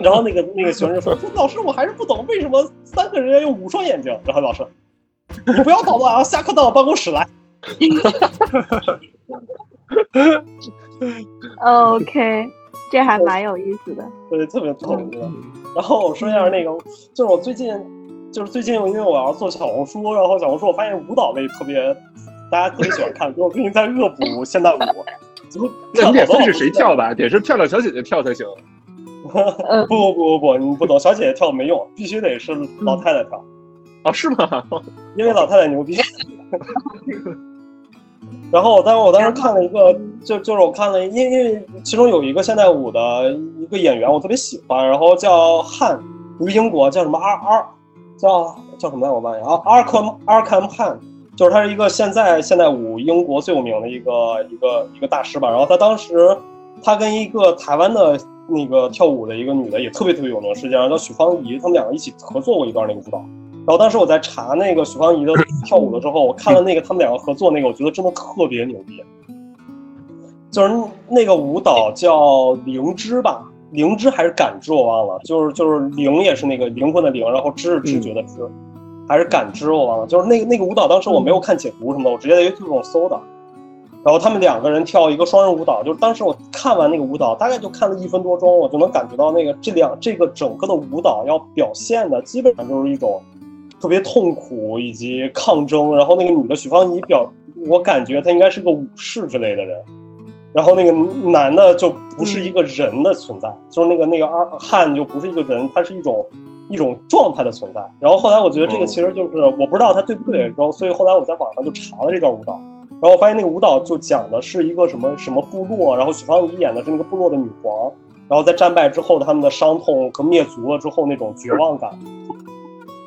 然后那个那个学生说：“说老师，我还是不懂为什么三个人要用五双眼睛。”然后老师：“你不要捣乱啊，下课到我办公室来。”OK，这还蛮有意思的，对，特别逗。然后我说一下那个，就是我最近。就是最近，因为我要做小红书，然后小红书我发现舞蹈类特别，大家特别喜欢看。所以我最近在恶补现代舞。那你得分是谁跳吧？得是漂亮小姐姐跳才行。不不不不不，你不懂，小姐姐跳没用，必须得是老太太跳。啊，是吗？因为老太太牛逼。然后我当时我当时看了一个，就就是我看了，因因为其中有一个现代舞的一个演员，我特别喜欢，然后叫汉，不是英国叫什么阿阿。叫叫什么来？我忘了啊。阿克阿克姆汉，就是他是一个现在现代舞英国最有名的一个一个一个大师吧。然后他当时他跟一个台湾的那个跳舞的一个女的也特别特别有名，实际上叫许芳宜，他们两个一起合作过一段那个舞蹈。然后当时我在查那个许芳宜的跳舞的时候，我看了那个他们两个合作那个，我觉得真的特别牛逼。就是那个舞蹈叫灵芝吧。灵芝还是感知，我忘了，就是就是灵也是那个灵魂的灵，然后知是知觉的知，还是感知我忘了，就是那个那个舞蹈，当时我没有看解读什么的，我直接在 YouTube 上搜的。然后他们两个人跳一个双人舞蹈，就是当时我看完那个舞蹈，大概就看了一分多钟，我就能感觉到那个这两这个整个的舞蹈要表现的基本上就是一种特别痛苦以及抗争。然后那个女的许芳宜表，我感觉她应该是个武士之类的人。然后那个男的就不是一个人的存在，就是那个那个阿汉就不是一个人，他是一种一种状态的存在。然后后来我觉得这个其实就是我不知道他对不对，然后所以后来我在网上就查了这段舞蹈，然后我发现那个舞蹈就讲的是一个什么什么部落，然后许芳宜演的是那个部落的女皇，然后在战败之后他们的伤痛和灭族了之后那种绝望感。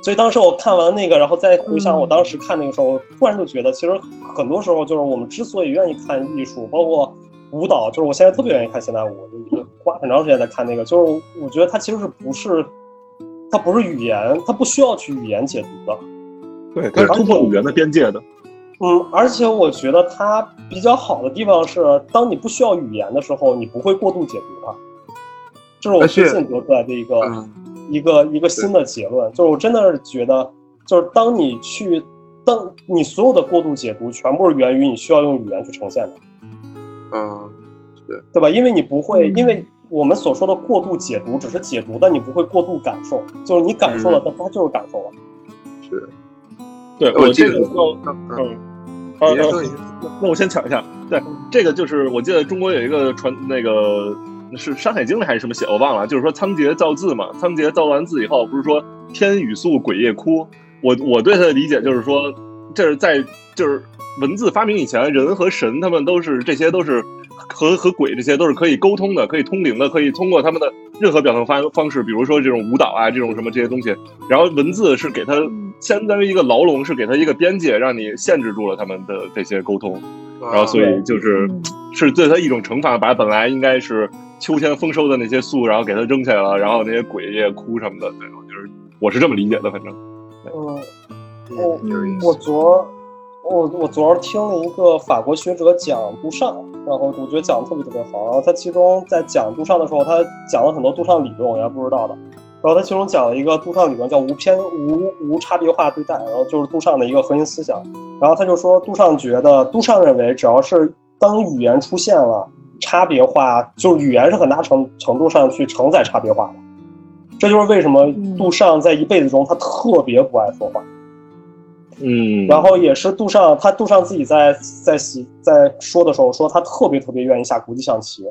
所以当时我看完那个，然后再回想我当时看那个时候，突然就觉得其实很多时候就是我们之所以愿意看艺术，包括。舞蹈就是我现在特别愿意看现代舞，就花很长时间在看那个。就是我觉得它其实是不是，它不是语言，它不需要去语言解读的。对，它是突破语言的边界的。嗯，而且我觉得它比较好的地方是，当你不需要语言的时候，你不会过度解读它。这是我最近得出来的一个一个一个新的结论，就是我真的是觉得，就是当你去，当你所有的过度解读，全部是源于你需要用语言去呈现的。嗯，对，对吧？因为你不会，因为我们所说的过度解读只是解读，但你不会过度感受，就是你感受了，但它就是感受了。是，对我这个就，嗯。呃，那我先抢一下。对，这个就是我记得中国有一个传那个是《山海经》里还是什么写，我忘了。就是说仓颉造字嘛，仓颉造完字以后，不是说天雨粟，鬼夜哭。我我对他的理解就是说，这是在就是文字发明以前，人和神他们都是这些都是和和鬼这些都是可以沟通的，可以通灵的，可以通过他们的任何表达方方式，比如说这种舞蹈啊，这种什么这些东西。然后文字是给他。相当于一个牢笼，是给他一个边界，让你限制住了他们的这些沟通，然后所以就是是对他一种惩罚，把本来应该是秋天丰收的那些粟，然后给他扔下来了，然后那些鬼也哭什么的，对，就是我是这么理解的，反正。嗯，我我昨我我昨儿听了一个法国学者讲杜尚，然后我觉得讲的特别特别好，然后他其中在讲杜尚的时候，他讲了很多杜尚理论，我原来不知道的。然后他其中讲了一个杜尚理论，叫无偏无无差别化对待，然后就是杜尚的一个核心思想。然后他就说，杜尚觉得，杜尚认为，只要是当语言出现了差别化，就是语言是很大程程度上去承载差别化的。这就是为什么杜尚在一辈子中他特别不爱说话。嗯。然后也是杜尚，他杜尚自己在在在说的时候说，他特别特别愿意下国际象棋。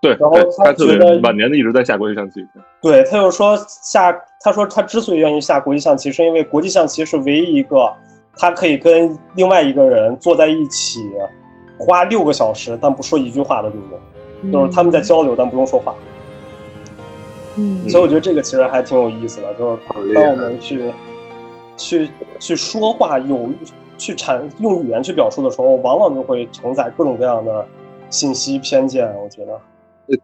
对，然后他觉得晚年的一直在下国际象棋。对，他就说下，他说他之所以愿意下国际象棋，是因为国际象棋是唯一一个他可以跟另外一个人坐在一起，花六个小时但不说一句话的运动，就是他们在交流但不用说话。嗯，所以我觉得这个其实还挺有意思的，就是当我们去去去说话，有去产用语言去表述的时候，往往就会承载各种各样的信息偏见。我觉得。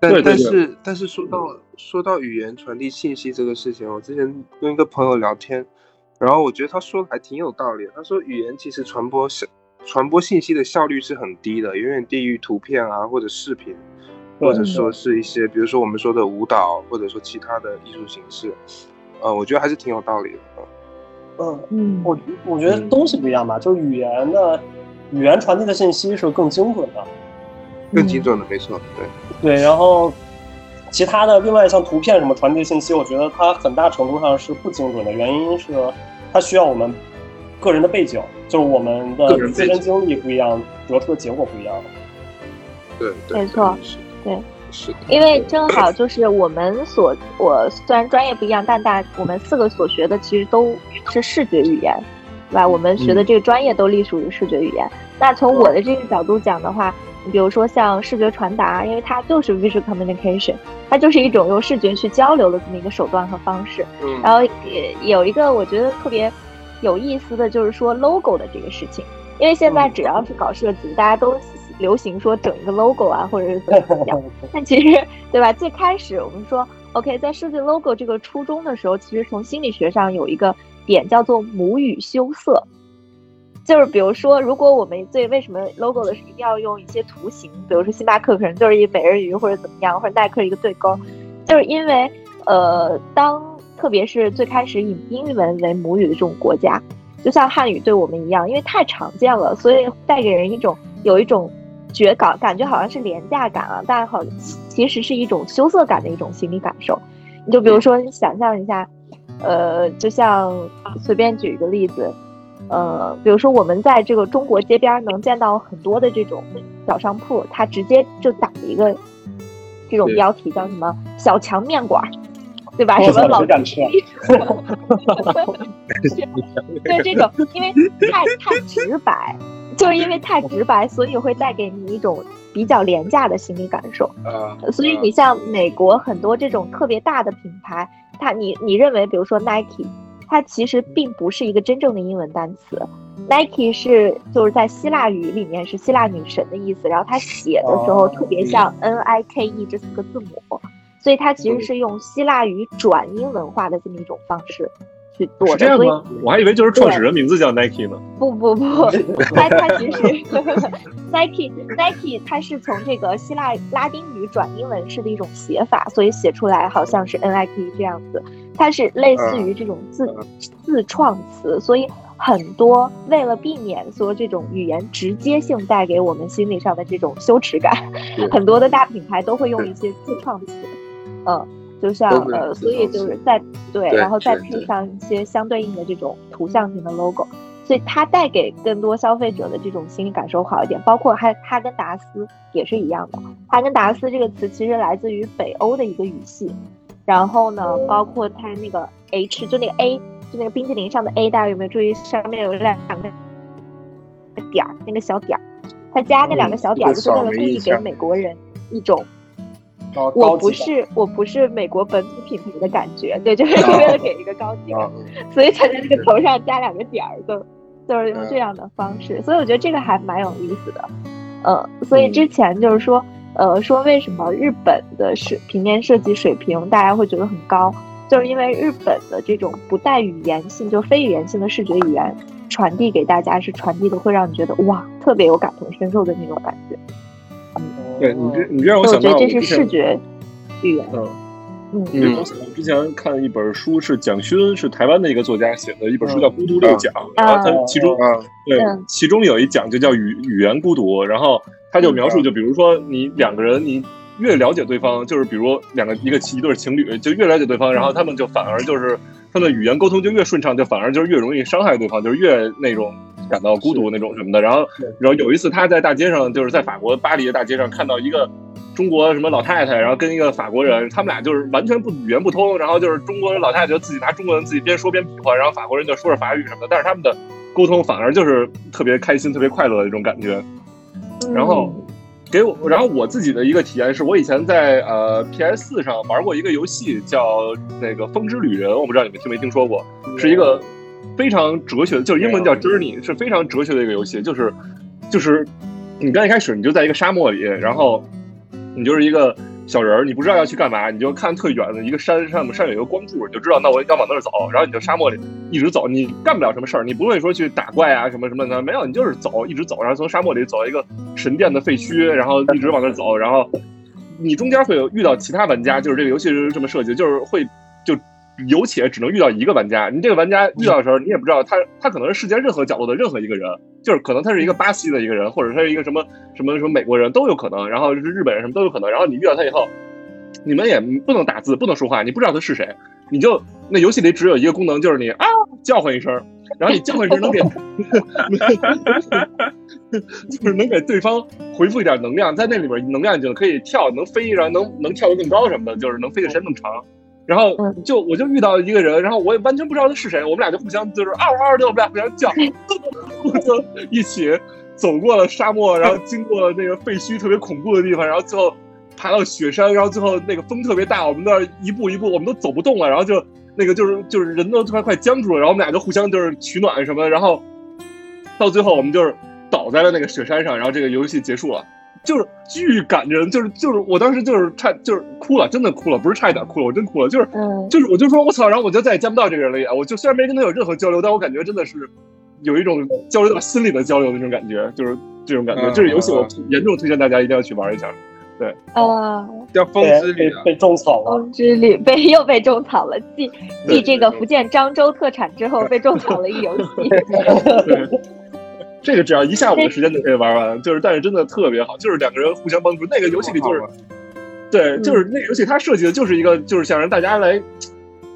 但但是但是说到说到语言传递信息这个事情，我之前跟一个朋友聊天，然后我觉得他说的还挺有道理。他说语言其实传播效传播信息的效率是很低的，远远低于图片啊或者视频，或者说是一些比如说我们说的舞蹈或者说其他的艺术形式。呃，我觉得还是挺有道理的。嗯嗯，我我觉得东西不一样吧，就是语言的语言传递的信息是更精准的。更精准的，没错，对对。然后，其他的另外像图片什么传递信息，我觉得它很大程度上是不精准的。原因是它需要我们个人的背景，就是我们的自身经历不一样，得出的结果不一样。对，对没错，对，是。因为正好就是我们所，我虽然专业不一样，但大我们四个所学的其实都是视觉语言，对吧？我们学的这个专业都隶属于视觉语言。那从我的这个角度讲的话。你比如说像视觉传达，因为它就是 visual communication，它就是一种用视觉去交流的这么一个手段和方式。嗯，然后也有一个我觉得特别有意思的就是说 logo 的这个事情，因为现在只要是搞设计，大家都流行说整一个 logo 啊，或者是怎么样。但其实对吧？最开始我们说 OK，在设计 logo 这个初衷的时候，其实从心理学上有一个点叫做母语羞涩。就是比如说，如果我们最为什么 logo 的是一定要用一些图形，比如说星巴克可能就是一美人鱼或者怎么样，或者耐克一个对勾，就是因为呃，当特别是最开始以英文为母语的这种国家，就像汉语对我们一样，因为太常见了，所以带给人一种有一种觉感，感觉好像是廉价感啊，但好其实是一种羞涩感的一种心理感受。你就比如说，你想象一下，呃，就像随便举一个例子。呃，比如说我们在这个中国街边能见到很多的这种小商铺，它直接就打一个这种标题，叫什么“小强面馆”，对吧？什么老敢吃？对这种，因为太太直白，就是因为太直白，所以会带给你一种比较廉价的心理感受。啊，所以你像美国很多这种特别大的品牌，它你你认为，比如说 Nike。它其实并不是一个真正的英文单词，Nike 是就是在希腊语里面是希腊女神的意思，然后它写的时候特别像 N I K E 这四个字母，所以它其实是用希腊语转英文化的这么一种方式去做的。是这样吗？我还以为就是创始人名字叫 Nike 呢。不 不不，它它其实 Nike Nike 它是从这个希腊拉丁语转英文式的一种写法，所以写出来好像是 Nike 这样子。它是类似于这种自自创词，所以很多为了避免说这种语言直接性带给我们心理上的这种羞耻感，很多的大品牌都会用一些自创词，嗯。就像呃，所以就是在对，然后再配上一些相对应的这种图像型的 logo，所以它带给更多消费者的这种心理感受好一点。包括哈哈根达斯也是一样的，哈根达斯这个词其实来自于北欧的一个语系。然后呢，包括它那个 H，就那个 A，就那个冰淇淋上的 A，大家有没有注意上面有两个点儿，那个小点儿，它加那两个小点儿就是为了故意给美国人一种。我不是，我不是美国本土品牌的感觉，对，就是为了给一个高级感，所以才在这个头上加两个点儿，就就是用这样的方式，所以我觉得这个还蛮有意思的，呃，所以之前就是说，呃，说为什么日本的设平面设计水平大家会觉得很高，就是因为日本的这种不带语言性，就非语言性的视觉语言传递给大家是传递的，会让你觉得哇，特别有感同身受的那种感觉。对你这，你这让我想到，这是视觉语言。嗯嗯，我之前看一本书，是蒋勋，是台湾的一个作家写的一本书，叫《孤独六讲》。然后他其中，对，其中有一讲就叫语语言孤独。然后他就描述，就比如说你两个人，你越了解对方，就是比如两个一个一对情侣，就越了解对方，然后他们就反而就是他们的语言沟通就越顺畅，就反而就是越容易伤害对方，就是越那种。感到孤独那种什么的，然后，然后有一次他在大街上，就是在法国巴黎的大街上看到一个中国什么老太太，然后跟一个法国人，他们俩就是完全不语言不通，然后就是中国人老太太就自己拿中国人自己边说边比划，然后法国人就说着法语什么的，但是他们的沟通反而就是特别开心、特别快乐的一种感觉。然后给我，然后我自己的一个体验是我以前在呃 PS 四上玩过一个游戏叫那个《风之旅人》，我不知道你们听没听说过，是一个。非常哲学的，就是英文叫 Journey，是非常哲学的一个游戏。就是，就是你刚一开始你就在一个沙漠里，然后你就是一个小人儿，你不知道要去干嘛，你就看特远的一个山上面，上有一个光柱，你就知道那我要往那儿走。然后你就沙漠里一直走，你干不了什么事儿，你不会说去打怪啊什么什么的，没有，你就是走，一直走，然后从沙漠里走到一个神殿的废墟，然后一直往那儿走，然后你中间会有遇到其他玩家，就是这个游戏是这么设计，就是会就。有且只能遇到一个玩家，你这个玩家遇到的时候，你也不知道他他可能是世界任何角落的任何一个人，就是可能他是一个巴西的一个人，或者他是一个什么什么什么美国人都有可能，然后是日本人什么都有可能。然后你遇到他以后，你们也不能打字，不能说话，你不知道他是谁，你就那游戏里只有一个功能，就是你啊叫唤一声，然后你叫唤一声能给，就是能给对方回复一点能量，在那里边能量就可以跳，能飞，然后能能跳得更高什么的，就是能飞的时间更长。然后就我就遇到一个人，然后我也完全不知道他是谁，我们俩就互相就是嗷嗷的，我们俩互相叫，我就一起走过了沙漠，然后经过了那个废墟特别恐怖的地方，然后最后爬到雪山，然后最后那个风特别大，我们那一步一步我们都走不动了，然后就那个就是就是人都快快僵住了，然后我们俩就互相就是取暖什么，然后到最后我们就是倒在了那个雪山上，然后这个游戏结束了。就是巨感人，就是就是我当时就是差就是哭了，真的哭了，不是差一点哭了，我真哭了，就是就是我就说我操，然后我就再也见不到这个人了，我就虽然没跟他有任何交流，但我感觉真的是有一种交流到心里的交流的那种感觉，就是这种感觉。这个游戏我严重推荐大家一定要去玩一下。对，啊，叫风之旅被种草了，风之旅被又被种草了，继继这个福建漳州特产之后被种草了一游戏。这个只要一下午的时间就可以玩完，就是但是真的特别好，就是两个人互相帮助。那个游戏里就是，对，就是那个游戏它设计的就是一个就是想让大家来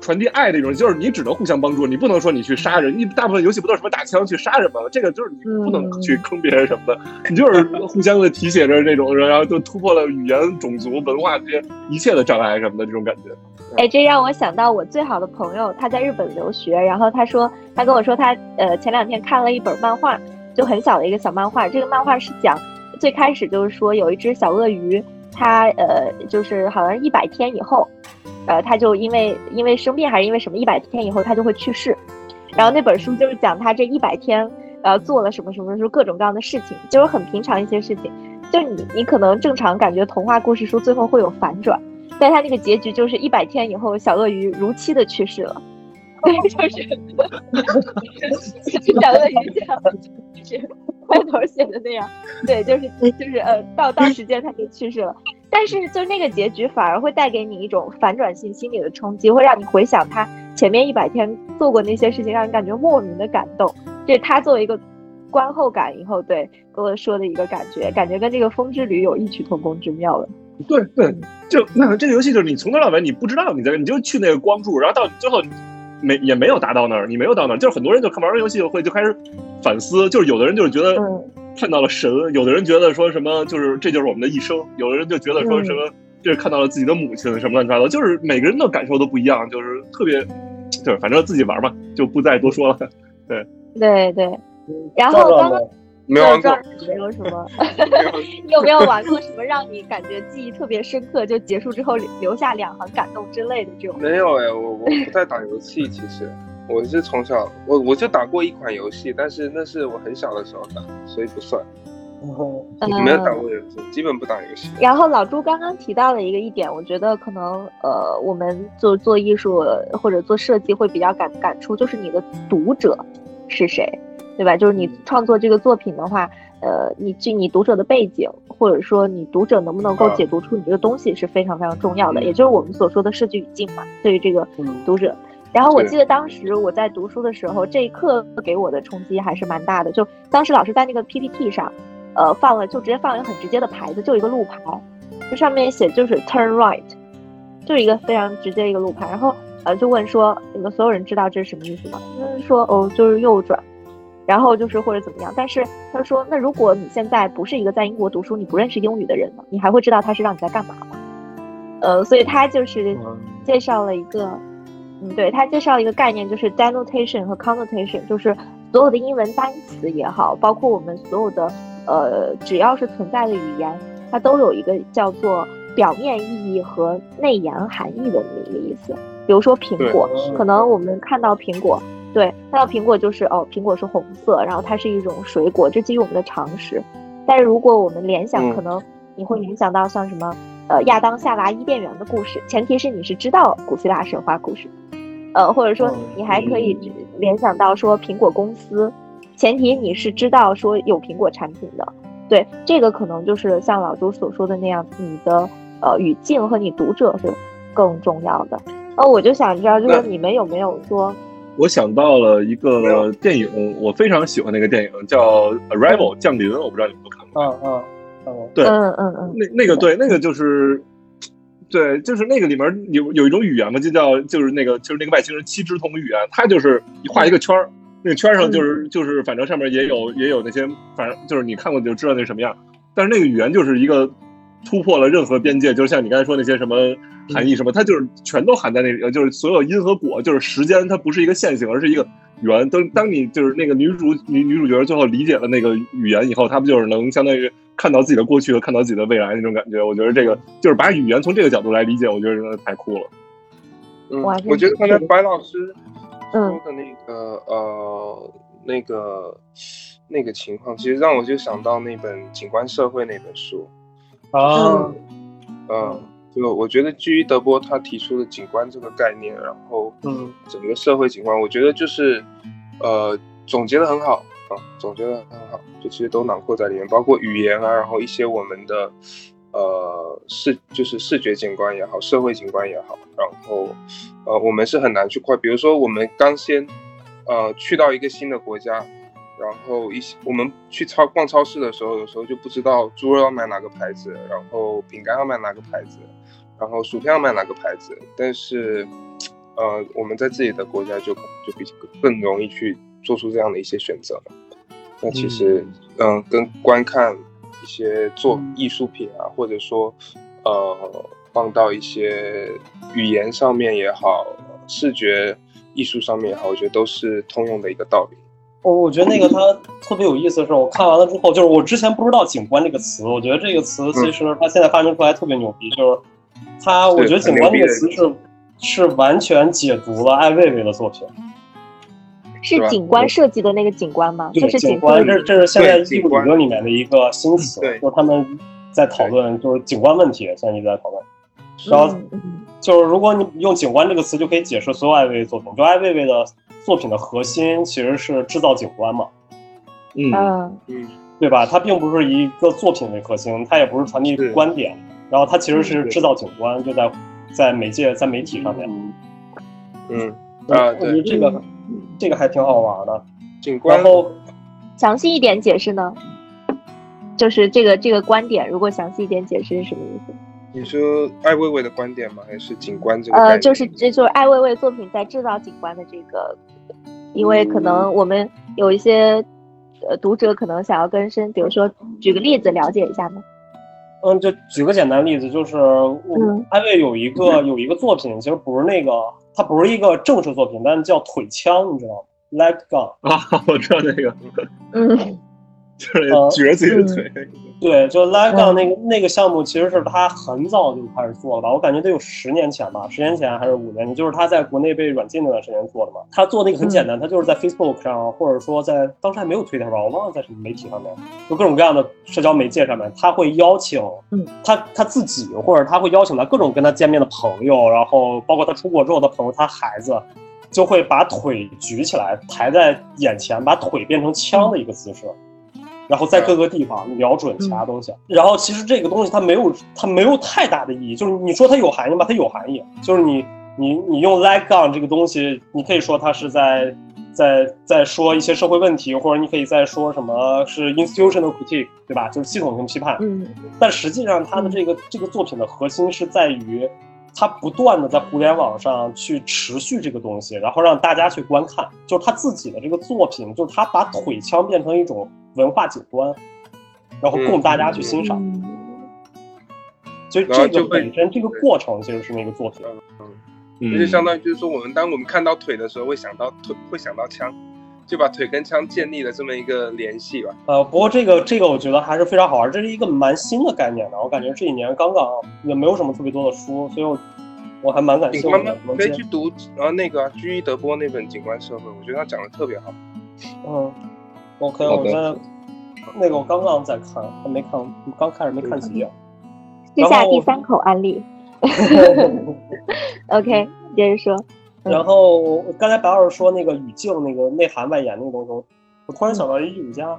传递爱的一种，就是你只能互相帮助，你不能说你去杀人。你大部分游戏不都是什么打枪去杀人吗？这个就是你不能去坑别人什么的，你就是互相的提携着那种，然后就突破了语言、种族、文化这些一切的障碍什么的这种感觉。哎，这让我想到我最好的朋友，他在日本留学，然后他说他跟我说他呃前两天看了一本漫画。就很小的一个小漫画，这个漫画是讲最开始就是说有一只小鳄鱼，它呃就是好像一百天以后，呃它就因为因为生病还是因为什么，一百天以后它就会去世。然后那本书就是讲它这一百天呃做了什么什么，就各种各样的事情，就是很平常一些事情。就你你可能正常感觉童话故事书最后会有反转，但它那个结局就是一百天以后小鳄鱼如期的去世了。对，就是讲的也像，就是开头写的那样，对，就是就是呃，到到时间他就去世了。但是就那个结局反而会带给你一种反转性心理的冲击，会让你回想他前面一百天做过那些事情，让你感觉莫名的感动。这是他作为一个观后感以后对跟我说的一个感觉，感觉跟这个风之旅有异曲同工之妙了。对对，就那这个游戏就是你从头到尾你不知道你在你就去那个光柱，然后到最后没也没有达到那儿，你没有到那儿，就是很多人就看玩完游戏会就开始反思，就是有的人就是觉得看到了神，有的人觉得说什么就是这就是我们的一生，有的人就觉得说什么这是看到了自己的母亲什么乱七八糟，就是每个人的感受都不一样，就是特别就是反正自己玩嘛，就不再多说了。对对对，然后刚刚。没玩过，没有什么。你有没有玩过什么让你感觉记忆特别深刻，就结束之后留下两行感动之类的这种？没有哎，我我不太打游戏，其实我是从小我我就打过一款游戏，但是那是我很小的时候打，所以不算。没有打过游戏，基本不打游戏。然后老朱刚刚提到了一个一点，我觉得可能呃，我们做做艺术或者做设计会比较感感触，就是你的读者是谁。对吧？就是你创作这个作品的话，呃，你据你读者的背景，或者说你读者能不能够解读出你这个东西是非常非常重要的，也就是我们所说的设计语境嘛。对于这个读者，然后我记得当时我在读书的时候，这一课给我的冲击还是蛮大的。就当时老师在那个 PPT 上，呃，放了就直接放了一个很直接的牌子，就一个路牌，就上面写就是 Turn Right，就是一个非常直接一个路牌。然后呃，就问说你们所有人知道这是什么意思吗？就是说哦，就是右转。然后就是或者怎么样，但是他说，那如果你现在不是一个在英国读书，你不认识英语的人呢，你还会知道他是让你在干嘛吗？呃，所以他就是介绍了一个，嗯，对他介绍一个概念，就是 denotation 和 connotation，就是所有的英文单词也好，包括我们所有的呃，只要是存在的语言，它都有一个叫做表面意义和内延含义的那么一个意思。比如说苹果，可能我们看到苹果。对，看到苹果就是哦，苹果是红色，然后它是一种水果，这基于我们的常识。但是如果我们联想，可能你会联想到像什么呃亚当夏娃伊甸园的故事，前提是你是知道古希腊神话故事，呃，或者说你还可以联想到说苹果公司，前提你是知道说有苹果产品的。对，这个可能就是像老朱所说的那样，你的呃语境和你读者是更重要的。呃，我就想知道，就是你们有没有说。我想到了一个电影，我非常喜欢那个电影，叫《Arrival》降临，我不知道你们都看过。嗯嗯嗯，对，嗯嗯嗯，那那个对，那个就是，对，就是那个里面有有一种语言嘛，就叫就是那个就是那个外星人七支筒语言，它就是你画一个圈儿，那个圈上就是就是反正上面也有也有那些，反正就是你看过就知道那什么样，但是那个语言就是一个。突破了任何边界，就是像你刚才说那些什么含义什么，它就是全都含在那里，就是所有因和果，就是时间，它不是一个线性，而是一个圆。当当你就是那个女主女女主角最后理解了那个语言以后，她不就是能相当于看到自己的过去和看到自己的未来那种感觉？我觉得这个就是把语言从这个角度来理解，我觉得真的太酷了。嗯，我觉得刚才白老师说的那个呃那个那个情况，其实让我就想到那本《景观社会》那本书。啊，嗯，就我觉得基于德波他提出的景观这个概念，然后，嗯，整个社会景观，我觉得就是，呃，总结的很好啊，总结的很好，就其实都囊括在里面，包括语言啊，然后一些我们的，呃，视就是视觉景观也好，社会景观也好，然后，呃，我们是很难去跨，比如说我们刚先，呃，去到一个新的国家。然后一些我们去超逛超市的时候，有时候就不知道猪肉要买哪个牌子，然后饼干要买哪个牌子，然后薯片要买哪个牌子。但是，呃，我们在自己的国家就就比较更容易去做出这样的一些选择。那其实，嗯，跟观看一些做艺术品啊，或者说，呃，放到一些语言上面也好，视觉艺术上面也好，我觉得都是通用的一个道理。我我觉得那个它特别有意思的是，我看完了之后，就是我之前不知道“景观”这个词，我觉得这个词其实它现在发明出来特别牛逼，就是它，我觉得“景观”这个词是是完全解读了艾未未的作品，是景观设计的那个景观吗？就是景观，这这是现在艺术理论里面的一个新词，就是他们在讨论就是景观问题，现在一直在讨论。然后就是如果你用景观这个词，就可以解释所有艾薇薇作品。就艾薇薇的作品的核心其实是制造景观嘛，嗯嗯嗯对吧？它并不是以一个作品为核心，它也不是传递观点，然后他其实是嗯制造景观，就在在媒介在媒体上面。嗯啊对，这个这个还挺好玩的。景观然后详细一点解释呢？就是这个这个观点，如果详细一点解释是什么意思？你说艾薇薇的观点吗？还是景观这个呃，就是这就是艾薇薇作品在制造景观的这个，因为可能我们有一些呃读者可能想要更深，比如说举个例子了解一下呢？嗯，就举个简单例子，就是我嗯艾薇有一个有一个作品，其实不是那个，它不是一个正式作品，但叫腿枪，你知道吗？Leg gun。啊，我知道那个，嗯就是呃 举着自己的腿，对，就 gun 嗯那个那个项目，其实是他很早就开始做了吧？我感觉得有十年前吧，十年前还是五年前，就是他在国内被软禁那段时间做的嘛。他做那个很简单，他就是在 Facebook 上，或者说在当时还没有 Twitter 吧，我忘了在什么媒体上面，就各种各样的社交媒介上面，他会邀请嗯他他自己，或者他会邀请他各种跟他见面的朋友，然后包括他出国之后的朋友，他孩子。就会把腿举起来，抬在眼前，把腿变成枪的一个姿势，然后在各个地方瞄准其他东西。然后其实这个东西它没有它没有太大的意义，就是你说它有含义吗，它有含义。就是你你你用 leg gun 这个东西，你可以说它是在在在说一些社会问题，或者你可以在说什么是 institutional critique，对吧？就是系统性批判。嗯但实际上，它的这个这个作品的核心是在于，他不断的在互联网上去持续这个东西，然后让大家去观看。就是他自己的这个作品，就是他把腿枪变成一种文化景观，然后供大家去欣赏。嗯所以这个本身这个过程其实是那个作品。嗯就相当于就是说，我们当我们看到腿的时候，会想到腿，会想到枪，就把腿跟枪建立了这么一个联系吧。呃，不过这个这个我觉得还是非常好玩，这是一个蛮新的概念的。我感觉这几年刚刚也没有什么特别多的书，所以我我还蛮感兴趣的可以去读呃那个啊居伊德波那本《景观社会》，我觉得他讲的特别好。嗯，OK，我现在那个我刚刚在看，还没看，刚开始没看几页。接下第三口案例。OK，接着说。嗯然后刚才白老师说那个语境、那个内涵外延那个东西，我我突然想到一艺术家，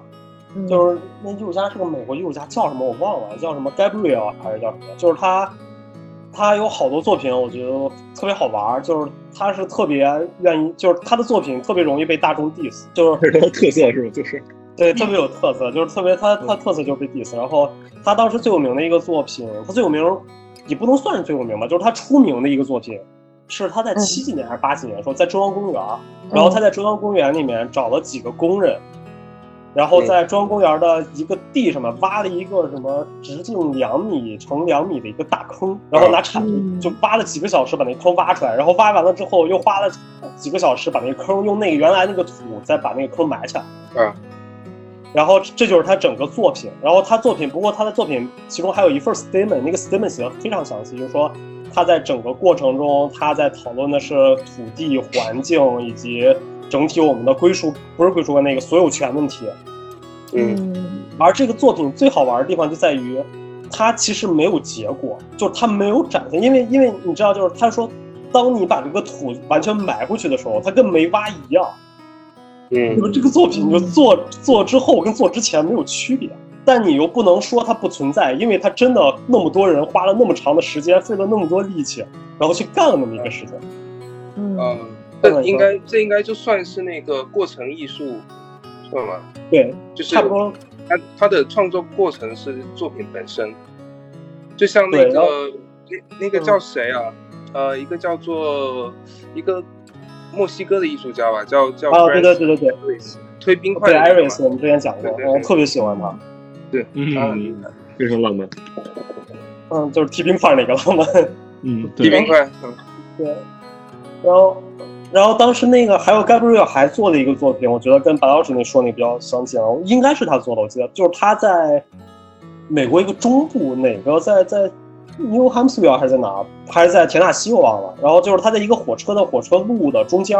嗯就是那艺术家是个美国艺术家，叫什么我忘了，叫什么 Gabriel 还是叫什么？就是他，他有好多作品，我觉得特别好玩，就是他是特别愿意，就是他的作品特别容易被大众 diss，就是 他的特色是吧？就是对，特别有特色，就是特别他他特色就是被 diss。然后他当时最有名的一个作品，他最有名也不能算是最有名吧，就是他出名的一个作品，是他在嗯七几年还是八几年的时候，在中央公园，然后他在中央公园里面找了几个工人，然后在中央公园的一个地上面挖了一个什么直径两米乘两米的一个大坑，然后拿铲子嗯就挖了几个小时把那坑挖出来，然后挖完了之后又花了几个小时把那个坑用那个原来那个土再把那个坑埋起来。嗯，然后这就是他整个作品。然后他作品，不过他的作品其中还有一份 statement，那个 statement 写的非常详细，就是说他在整个过程中，他在讨论的是土地、环境以及整体我们的归属，不是归属观那个所有权问题。嗯嗯而这个作品最好玩的地方就在于，它其实没有结果，就是它没有展现，因为因为你知道，就是他说，当你把这个土完全埋回去的时候，它跟没挖一样。嗯就是这个作品，就做做之后跟做之前没有区别，但你又不能说它不存在，因为它真的那么多人花了那么长的时间，费了那么多力气，然后去干了那么一个事情。嗯呃，这应该这应该就算是那个过程艺术，算吗？对，就是差不多。他他的创作过程是作品本身，就像那个那那个叫谁啊？呃，一个叫做一个墨西哥的艺术家吧，叫叫哦，对对对对对，推冰块对的对，Iris，我们之前讲过，我特别喜欢他。对嗯，非常浪漫。嗯，就是踢冰块那个浪漫。嗯，踢，冰块，嗯对，然后，然后当时那个还有 Gabriel 还做了一个作品，我觉得跟白老师那说那比较相近，应该是他做的，我记得就是他在美国一个中部哪个在在 New Hampshire 还是在哪儿，还是在田纳西我忘了。然后就是他在一个火车的火车路的中间，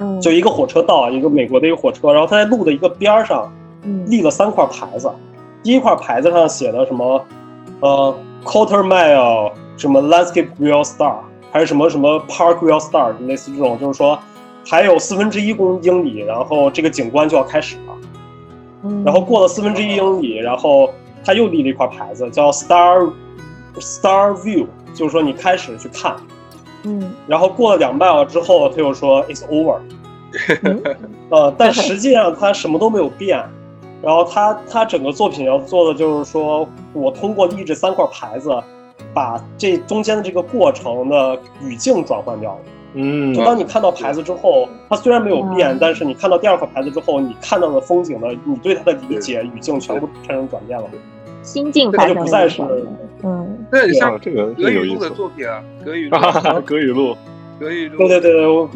嗯，就一个火车道，一个美国的一个火车，然后他在路的一个边上嗯立了三块牌子，第一块牌子上写的什么，呃，quarter mile 什么 landscape real star，还是什么什么 park will start，类似这种，就是说还有四分之一公英里，然后这个景观就要开始了。嗯，然后过了四分之一英里，然后他又立了一块牌子，叫 star star view，就是说你开始去看。嗯，然后过了两 mile 之后，他又说 it's over。嗯 呃，但实际上他什么都没有变。然后他他整个作品要做的就是说，我通过立这三块牌子，把这中间的这个过程的语境转换掉了。嗯就当你看到牌子之后，它虽然没有变，嗯但是你看到第二块牌子之后，你看到的风景的，你对它的理解语境全部产生转变了。心境这发生了个就不再是嗯这很像啊，这个格语录的这个有意思。作品啊，格语录，哈哈，格语录，格语录，对对对对，我我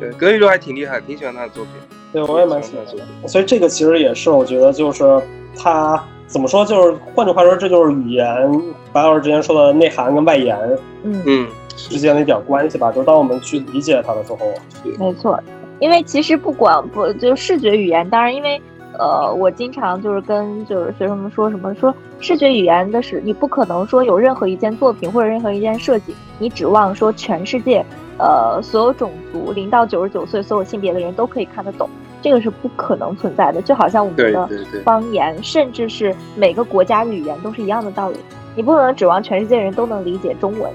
对，格语录还挺厉害，挺喜欢他的作品。对我也蛮喜欢的。所以这个其实也是我觉得就是它怎么说，就是换句话说，这就是语言白老师之前说的内涵跟外延嗯，嗯，之间的一点关系吧。就是当我们去理解它的时候，没错，因为其实不管不就视觉语言，当然因为呃，我经常就是跟就是学生们说什么说视觉语言的是你不可能说有任何一件作品或者任何一件设计，你指望说全世界呃所有种族零到九十九岁所有性别的人都可以看得懂，这个是不可能存在的。就好像我们的方言，甚至是每个国家的语言都是一样的道理。你不能指望全世界人都能理解中文，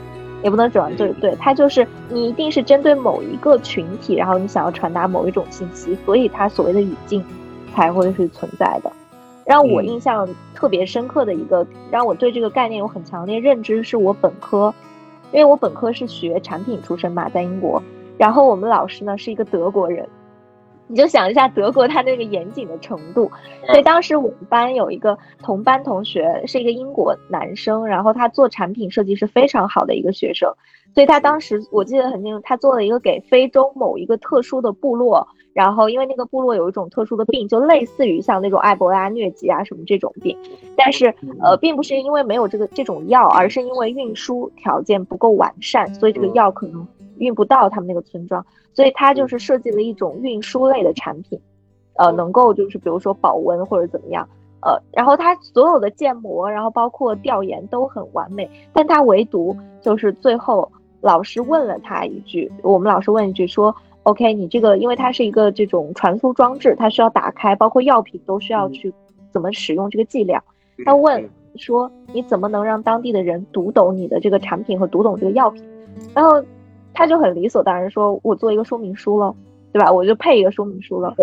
也不能指望对对，它就是你一定是针对某一个群体，然后你想要传达某一种信息，所以它所谓的语境才会是存在的。让我嗯印象特别深刻的一个，让我对这个概念有很强烈认知，是我本科，因为我本科是学产品出身嘛，在英国，然后我们老师呢是一个德国人，你就想一下德国它那个严谨的程度，所以当时我们班有一个同班同学是一个英国男生，然后他做产品设计是非常好的一个学生，所以他当时我记得很清楚，他做了一个给非洲某一个特殊的部落，然后因为那个部落有一种特殊的病，就类似于像那种埃博拉、疟疾啊什么这种病，但是呃并不是因为没有这个这种药，而是因为运输条件不够完善，所以这个药可能运不到他们那个村庄，所以他就是设计了一种运输类的产品。呃，能够就是比如说保温或者怎么样，呃，然后他所有的建模，然后包括调研都很完美，但他唯独就是最后老师问了他一句，我们老师问一句说，OK，你这个因为它是一个这种传输装置，它需要打开，包括药品都需要去怎么使用这个剂量，他问说你怎么能让当地的人读懂你的这个产品和读懂这个药品，然后他就很理所当然说，我做一个说明书了。对吧？我就配一个说明书了，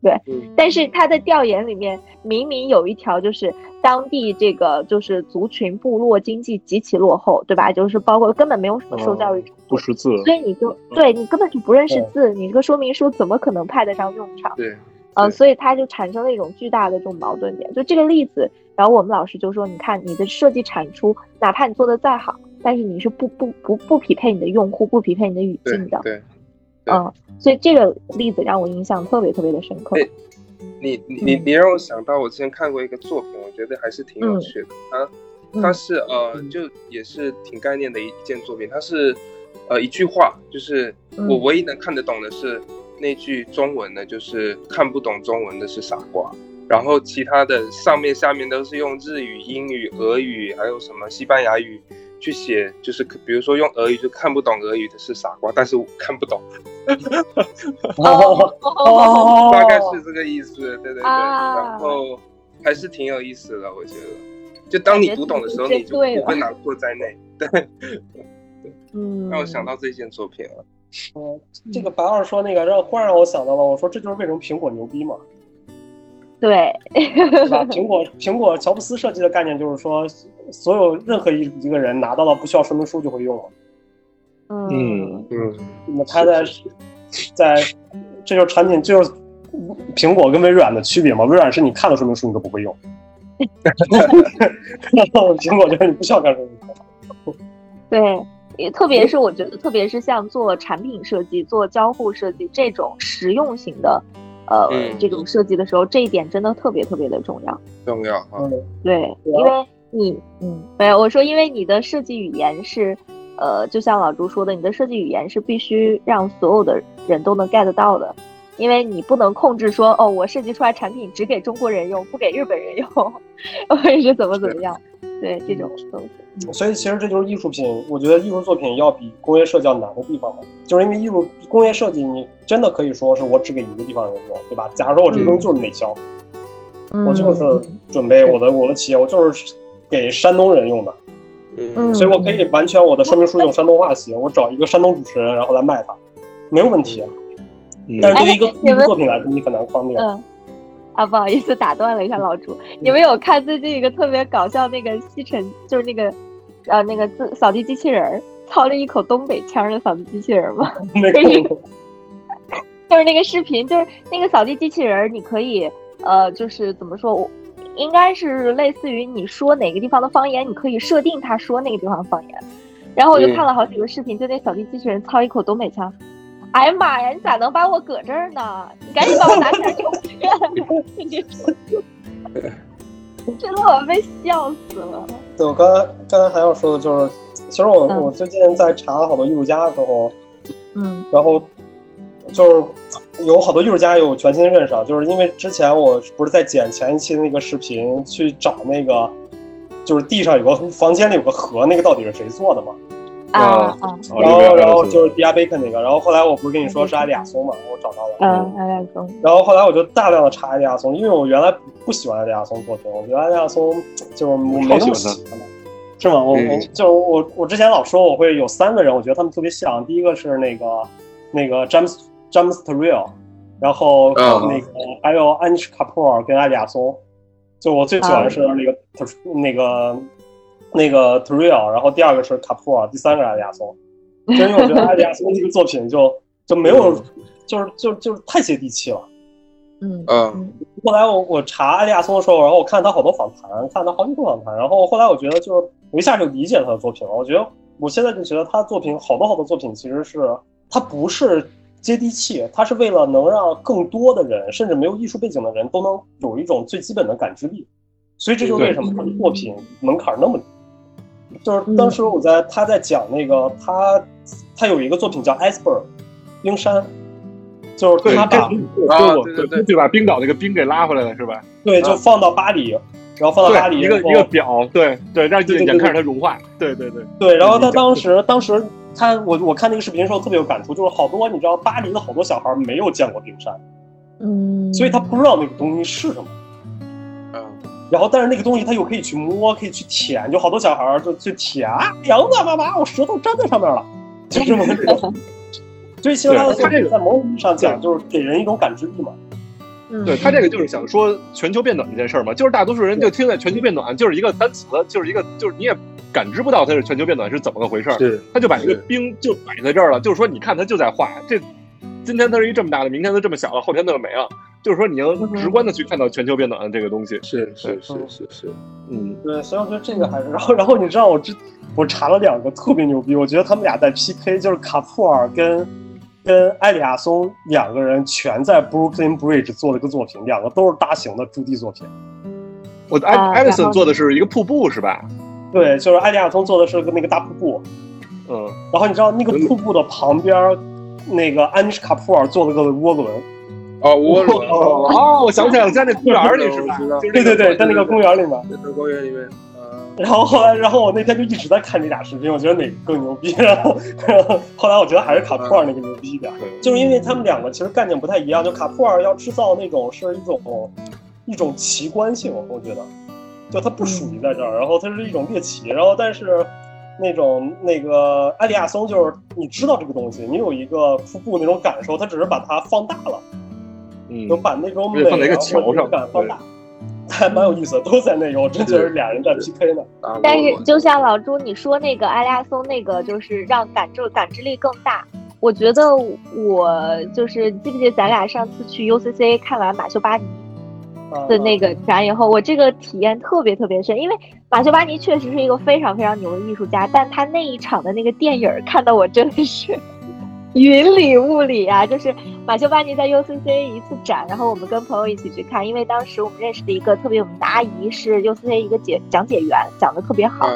对。嗯但是他的调研里面明明有一条，就是当地这个就是族群部落经济极其落后，对吧？就是包括根本没有什么受教育程度，不识字，所以你就对你根本就不认识字，你这个说明书怎么可能派得上用场？对，呃，所以它就产生了一种巨大的这种矛盾点。就这个例子，然后我们老师就说，你看你的设计产出，哪怕你做的再好，但是你是不不不不匹配你的用户，不匹配你的语境的。对，对嗯，所以这个例子让我印象特别特别的深刻。哎你你你你让我想到我之前看过一个作品，我觉得还是挺有趣的。它嗯它是呃，就也是挺概念的一一件作品。它是呃一句话，就是嗯我唯一能看得懂的是那句中文的，就是看不懂中文的是傻瓜。然后其他的上面下面都是用日语、英语、俄语，还有什么西班牙语去写，就是比如说用俄语就看不懂俄语的是傻瓜，但是我看不懂，哦哦，大概是这个意思，对对对。啊然后还是挺有意思的，我觉得。就当你读懂的时候，你就不会难过在内。对，嗯，让我想到这件作品了。嗯，这个白老师说那个让忽然让我想到了，我说这就是为什么苹果牛逼嘛，对，对吧？苹果苹果乔布斯设计的概念就是说，所有任何一一个人拿到了不需要说明书就会用了。嗯嗯，那他在在这就是产品，就是苹果跟微软的区别嘛。微软是你看了说明书你都不会用，然后苹果就是你不需要看说明书。对，也特别是我觉得，特别是像做产品设计、做交互设计这种实用型的，呃，嗯这种设计的时候，这一点真的特别特别的重要。重要啊。嗯，对，因为你，嗯，没有，我说，因为你的设计语言是，呃，就像老朱说的，你的设计语言是必须让所有的人都能 get 到的，因为你不能控制说，哦，我设计出来产品只给中国人用，不给日本人用，或者是怎么怎么样。对这种东西。所以其实这就是艺术品，我觉得艺术作品要比工业设计要难的地方嘛，就是因为艺术工业设计，你真的可以说是我只给一个地方人用，对吧？假如说我这个东西就是内销，我就是准备我的我的企业，我就是给山东人用的，嗯，所以我可以完全我的说明书用山东话写，我找一个山东主持人，然后来卖它，没有问题。但是对于一个艺术作品来说，你很难框定。嗯，啊，不好意思，打断了一下老朱，你们有看最近一个特别搞笑那个吸尘，就是那个。呃，那个自扫地机器人操了一口东北腔的扫地机器人吗？就是那个视频，就是那个扫地机器人，你可以呃，就是怎么说，我应该是类似于你说哪个地方的方言，你可以设定他说那个地方的方言。然后我就看了好几个视频，就那扫地机器人操一口东北腔。哎呀妈呀，你咋能把我搁这儿呢？你赶紧把我拿起来充电！真的，我被笑死了。对，我刚才刚才还要说的就是，其实我我最近在查好多艺术家的时候，嗯，然后就是有好多艺术家有全新的认识，就是因为之前我不是在剪前一期的那个视频去找那个，就是地上有个房间里有个河，那个到底是谁做的嘛？啊啊！然后，然后就是迪亚贝克那个，然后后来我不是跟你说是艾利亚松嘛，我找到了。嗯，艾利亚松。然后后来我就大量的查艾利亚松，因为我原来不喜欢艾利亚松作品，我觉得艾利亚松就是我没那么喜欢的。是吗？我我就是我我之前老说我会有三个人，我觉得他们特别像。第一个是那个那个詹姆斯詹姆斯特瑞尔，然后那个还有安妮什卡普尔跟艾利亚松。就我最喜欢的是那个那个。那个 t r i l 然后第二个是卡普尔，第三个是艾利亚松。因为我觉得艾利亚松这个作品就就没有，就是就就是太接地气了。嗯嗯。后来我我查艾利亚松的时候，然后我看他好多访谈，看他好几部访谈，然后后来我觉得就是我一下就理解他的作品了。我觉得我现在就觉得他的作品好多好多作品其实是他不是接地气，他是为了能让更多的人，甚至没有艺术背景的人都能有一种最基本的感知力。所以这就为什么他的作品门槛那么低。就是当时我在他在讲那个他他有一个作品叫 Iceberg 冰山，就是他把啊对对对把冰岛那个冰给拉回来了是吧？对，就放到巴黎，然后放到巴黎一个一个表，对对，让眼看着它融化，对对对对。然后他当时当时他我我看那个视频的时候特别有感触，就是好多你知道巴黎的好多小孩没有见过冰山，嗯，所以他不知道那个东西是什么。然后，但是那个东西它又可以去摸，可以去舔，就好多小孩儿就去舔啊，痒的，妈妈，我舌头粘在上面了，就这么种。所以其实他他这个在某种意义上讲，就是给人一种感知力嘛。对他这个就是想说全球变暖这件事儿嘛，就是大多数人就听在全球变暖就是一个单词，就是一个就是你也感知不到它是全球变暖是怎么个回事儿。是，他就把这个冰就摆在这儿了，就是说你看它就在化，这今天它是一这么大的，明天它这么小了，后天它就没了。就是说，你能直观的去看到全球变暖的这个东西，是是是是是，嗯，对，所以我觉得这个还是，然后然后你知道我之我查了两个特别牛逼，我觉得他们俩在 PK，就是卡普尔跟跟埃里亚松两个人全在 Brooklyn Bridge 做了个作品，两个都是大型的驻地作品。我艾艾利森做的是一个瀑布是吧？对，就是艾利亚松做的是个那个大瀑布，嗯，然后你知道那个瀑布的旁边，那个安妮什卡普尔做了个涡轮。哦，我 哦，我想起来了，在那公园里是吧？对对对，在那个公园里面，在公园里面。然后后来，然后我那天就一直在看这俩视频，我觉得哪个更牛逼？然后后来我觉得还是卡普尔那个牛逼一点，就是因为他们两个其实概念不太一样。就卡普尔要制造那种是一种一种奇观性，我觉得，就它不属于在这儿，然后它是一种猎奇。然后但是那种那个艾利亚松就是你知道这个东西，你有一个瀑布那种感受，它只是把它放大了。嗯，就把那种美放在一个桥上放大，还蛮有意思的，都在那个，我真觉得俩人在 PK 呢。但是就像老朱你说那个阿拉松那个，就是让感知感知力更大。我觉得我就是记不记得咱俩上次去 UCC 看完马修巴尼的那个展以后，我这个体验特别特别深，因为马修巴尼确实是一个非常非常牛的艺术家，但他那一场的那个电影看到我真的是。云里雾里啊，就是马修巴尼在 UCC 一次展，然后我们跟朋友一起去看，因为当时我们认识的一个特别有名的阿姨是 UCC 一个解讲解员，讲的特别好，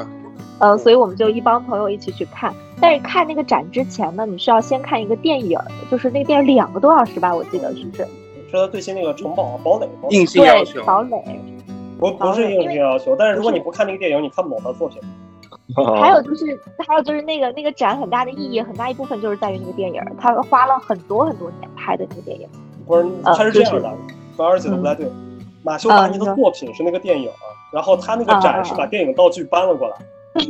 嗯，所以我们就一帮朋友一起去看。但是看那个展之前呢，你需要先看一个电影，就是那个电影两个多小时吧，我记得是不是？说最新那个城堡堡垒，硬性要求堡垒。不不是硬性要求，但是如果你不看那个电影，你看不懂他作品。还有就是，还有就是那个那个展很大的意义，很大一部分就是在于那个电影，他花了很多很多年拍的那个电影。不是，他是这样的，马二姐的不太对。马修达尼的作品是那个电影，然后他那个展是把电影道具搬了过来。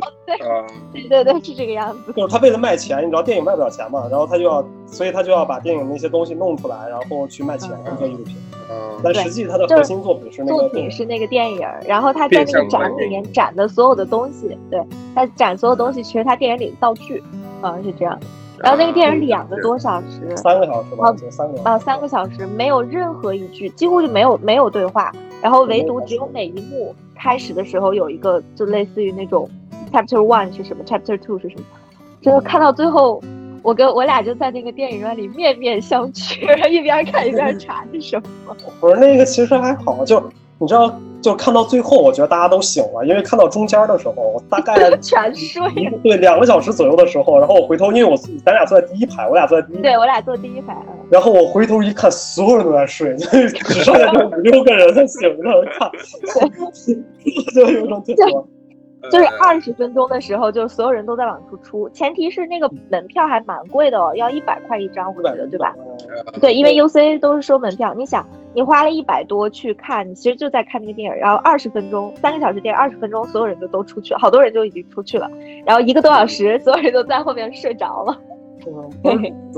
对对对，是这个样子。就是他为了卖钱，你知道电影卖不了钱嘛，然后他就要，所以他就要把电影那些东西弄出来，然后去卖钱做艺术品。但实际他的核心作品是那个作品是那个电影，然后他在那个展里面展的所有的东西，对他展所有东西其实他电影里的道具，好像是这样。然后那个电影两个多小时，三个小时吧，三个啊三个小时没有任何一句，几乎就没有没有对话，然后唯独只有每一幕开始的时候有一个就类似于那种。Chapter One 是什么？Chapter Two 是什么？就是看到最后，我跟我俩就在那个电影院里面面相觑，一边看一边查是什么。不是那个，其实还好，就你知道，就看到最后，我觉得大家都醒了，因为看到中间的时候，大概 全睡。对，两个小时左右的时候，然后我回头，因为我咱俩坐在第一排，我俩坐在第一，对我俩坐第一排。然后我回头一看，所有人都在睡，只剩下这五六个人在醒着看，就有种这种。就是二十分钟的时候，就所有人都在往出出，前提是那个门票还蛮贵的哦，要一百块一张，我觉得对吧？对，因为 U C 都是收门票。你想，你花了一百多去看，你其实就在看那个电影，然后二十分钟，三个小时电影，二十分钟，所有人就都出去了，好多人就已经出去了，然后一个多小时，所有人都在后面睡着了。主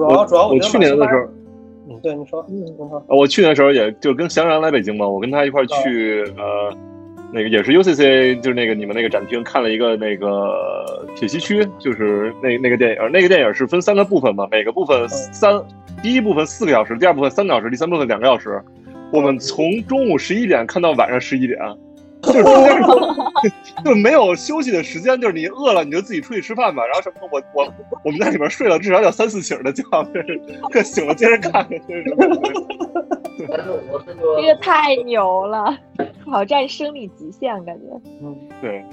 要主要我去年的时候，嗯，对，你说，嗯，我去年的时候也就跟翔然来北京嘛，我跟他一块去，呃。那个也是 UCC，就是那个你们那个展厅看了一个那个铁西区，就是那那个电影，那个电影是分三个部分嘛，每个部分三，第一部分四个小时，第二部分三个小时，第三部分两个小时。我们从中午十一点看到晚上十一点，就是中间就 没有休息的时间，就是你饿了你就自己出去吃饭吧，然后什么我我我们在里面睡了至少有三四醒的觉，就是 醒了接着看，就是什么。这个太牛了，挑战生理极限，感觉。嗯，对。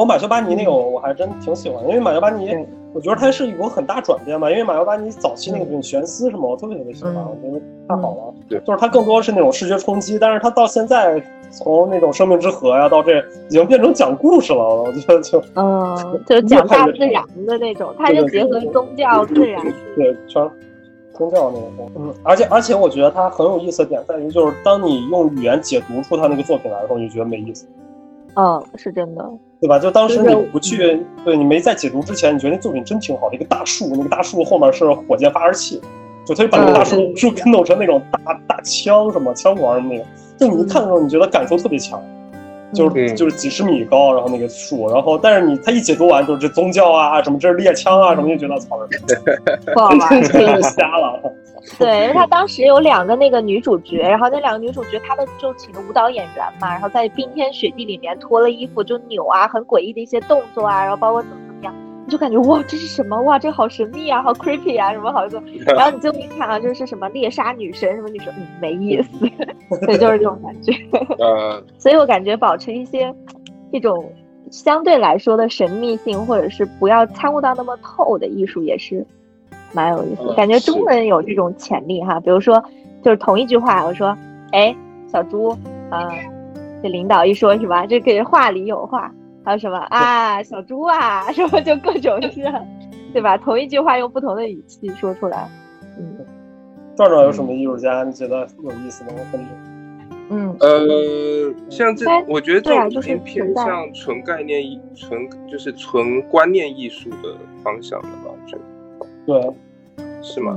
我马修巴尼那个，我还真挺喜欢，因为马修巴尼，我觉得他是一个很大转变嘛。因为马修巴尼早期那个种悬丝什么，我特别特别喜欢，我觉得太好了。对，就是他更多是那种视觉冲击，但是他到现在从那种生命之河呀，到这已经变成讲故事了。我觉得就，嗯，就 是讲大自然的那种，他就结合宗教、自然。对，全。宗教那个，嗯，而且而且我觉得它很有意思的点在于，就是当你用语言解读出他那个作品来的时候，你就觉得没意思。嗯，是真的，对吧？就当时你不去，对你没在解读之前，你觉得那作品真挺好的，一个大树，那个大树后面是火箭发射器，就他就把那个大树树给弄成那种大大枪什么枪管什么那个，就你一看的时候，你觉得感受特别强。就是就是几十米高，然后那个树，然后但是你他一解读完，就是这宗教啊什么，这是猎枪啊什么，就觉得操，不好玩，就 是瞎了。对，因为他当时有两个那个女主角，然后那两个女主角他们就请了舞蹈演员嘛，然后在冰天雪地里面脱了衣服就扭啊，很诡异的一些动作啊，然后包括怎么怎么样。就感觉哇，这是什么哇？这好神秘啊，好 creepy 啊，什么好多。然后你就一看啊，就是什么猎杀女神什么女神，嗯，没意思。对，就是这种感觉。呃，所以我感觉保持一些这种相对来说的神秘性，或者是不要参悟到那么透的艺术，也是蛮有意思。感觉中文有这种潜力哈。比如说，就是同一句话，我说，哎，小猪，啊，这领导一说，是吧？这给话里有话。还有什么啊，小猪啊，什么就各种是，对吧？同一句话用不同的语气说出来，嗯。壮壮有什么艺术家你觉得有意思的分享？嗯，呃，像这，我觉得这种已经偏向纯概念艺、纯就是纯观念艺术的方向了吧？我觉得。对。是吗？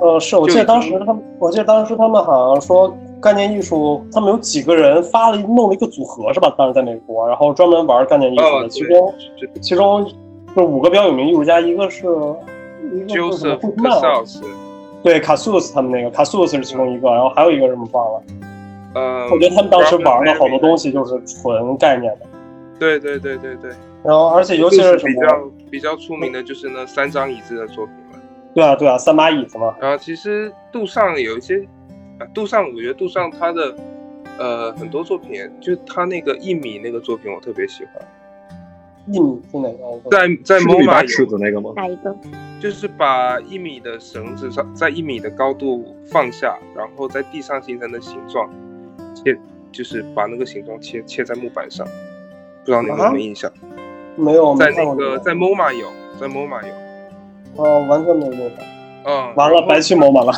呃，是我记得当时他们，我记得当时他们好像说。概念艺术，他们有几个人发了弄了一个组合是吧？当时在美国，然后专门玩概念艺术的。其中，其中就五个比较有名艺术家，一个是一个是惠特曼，对卡苏斯他们那个卡苏斯是其中一个，然后还有一个什么忘了。呃，我觉得他们当时玩的好多东西就是纯概念的。对对对对对。然后，而且尤其是比较比较出名的就是那三张椅子的作品了。对啊对啊，三把椅子嘛。然后其实杜尚有一些。杜尚，我觉得杜尚他的，呃，很多作品，就他那个一米那个作品，我特别喜欢。一米是哪个？在在某马尺子那个吗？哪一个？就是把一米的绳子上，在一米的高度放下，然后在地上形成的形状，切就是把那个形状切切在木板上，不知道你有没有印象？没有，在那个在 MoMA 有，在 MoMA 有，哦，完全没有印象。嗯，完了，白去某马了。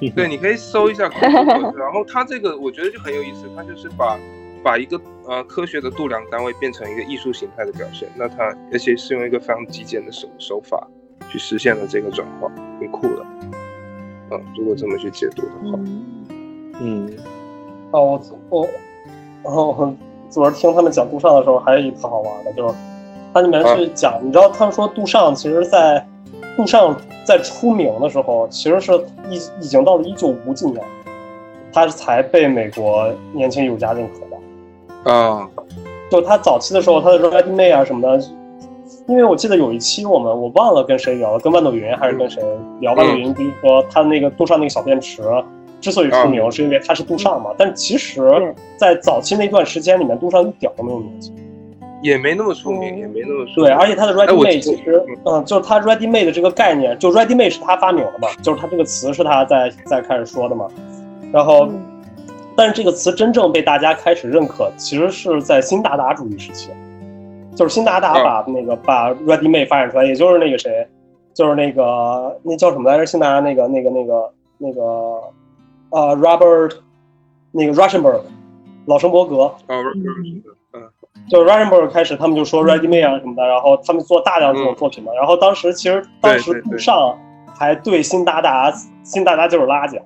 对，你可以搜一下然后它这个我觉得就很有意思，它就是把把一个呃科学的度量单位变成一个艺术形态的表现，那它而且是用一个非常极简的手手法去实现了这个转化，挺酷的。嗯，如果这么去解读的话，嗯，嗯，哦，我我，然后昨儿听他们讲杜尚的时候，还有一特好玩的，就是它里面去讲，你知道他们说杜尚其实在杜尚在出名的时候，其实是已已经到了一九五几年，他才被美国年轻艺术家认可的。啊，就他早期的时候，他的 Made 啊什么的，因为我记得有一期我们我忘了跟谁聊了，跟万朵云还是跟谁聊，万朵云就是说他那个杜尚那个小便池之所以出名，是因为他是杜尚嘛，但其实，在早期那段时间里面，杜尚一点都没有名气。也没那么出名，也没那么出名。对，而且他的 Ready Made 其实，嗯，就是他 Ready Made 的这个概念，就 Ready Made 是他发明的嘛，就是他这个词是他在在开始说的嘛，然后。嗯但是这个词真正被大家开始认可，其实是在新达达主义时期，就是新达达把那个把 Ready Made 发展出来，也就是那个谁，就是那个那叫什么来着？新达达那个那个那个那个呃 Robert 那个 Rauschenberg 老生伯格，就是 Rauschenberg 开始他们就说 Ready Made 啊什么的，然后他们做大量这种作品嘛，然后当时其实当时杜尚还对新达达新达达就是垃圾。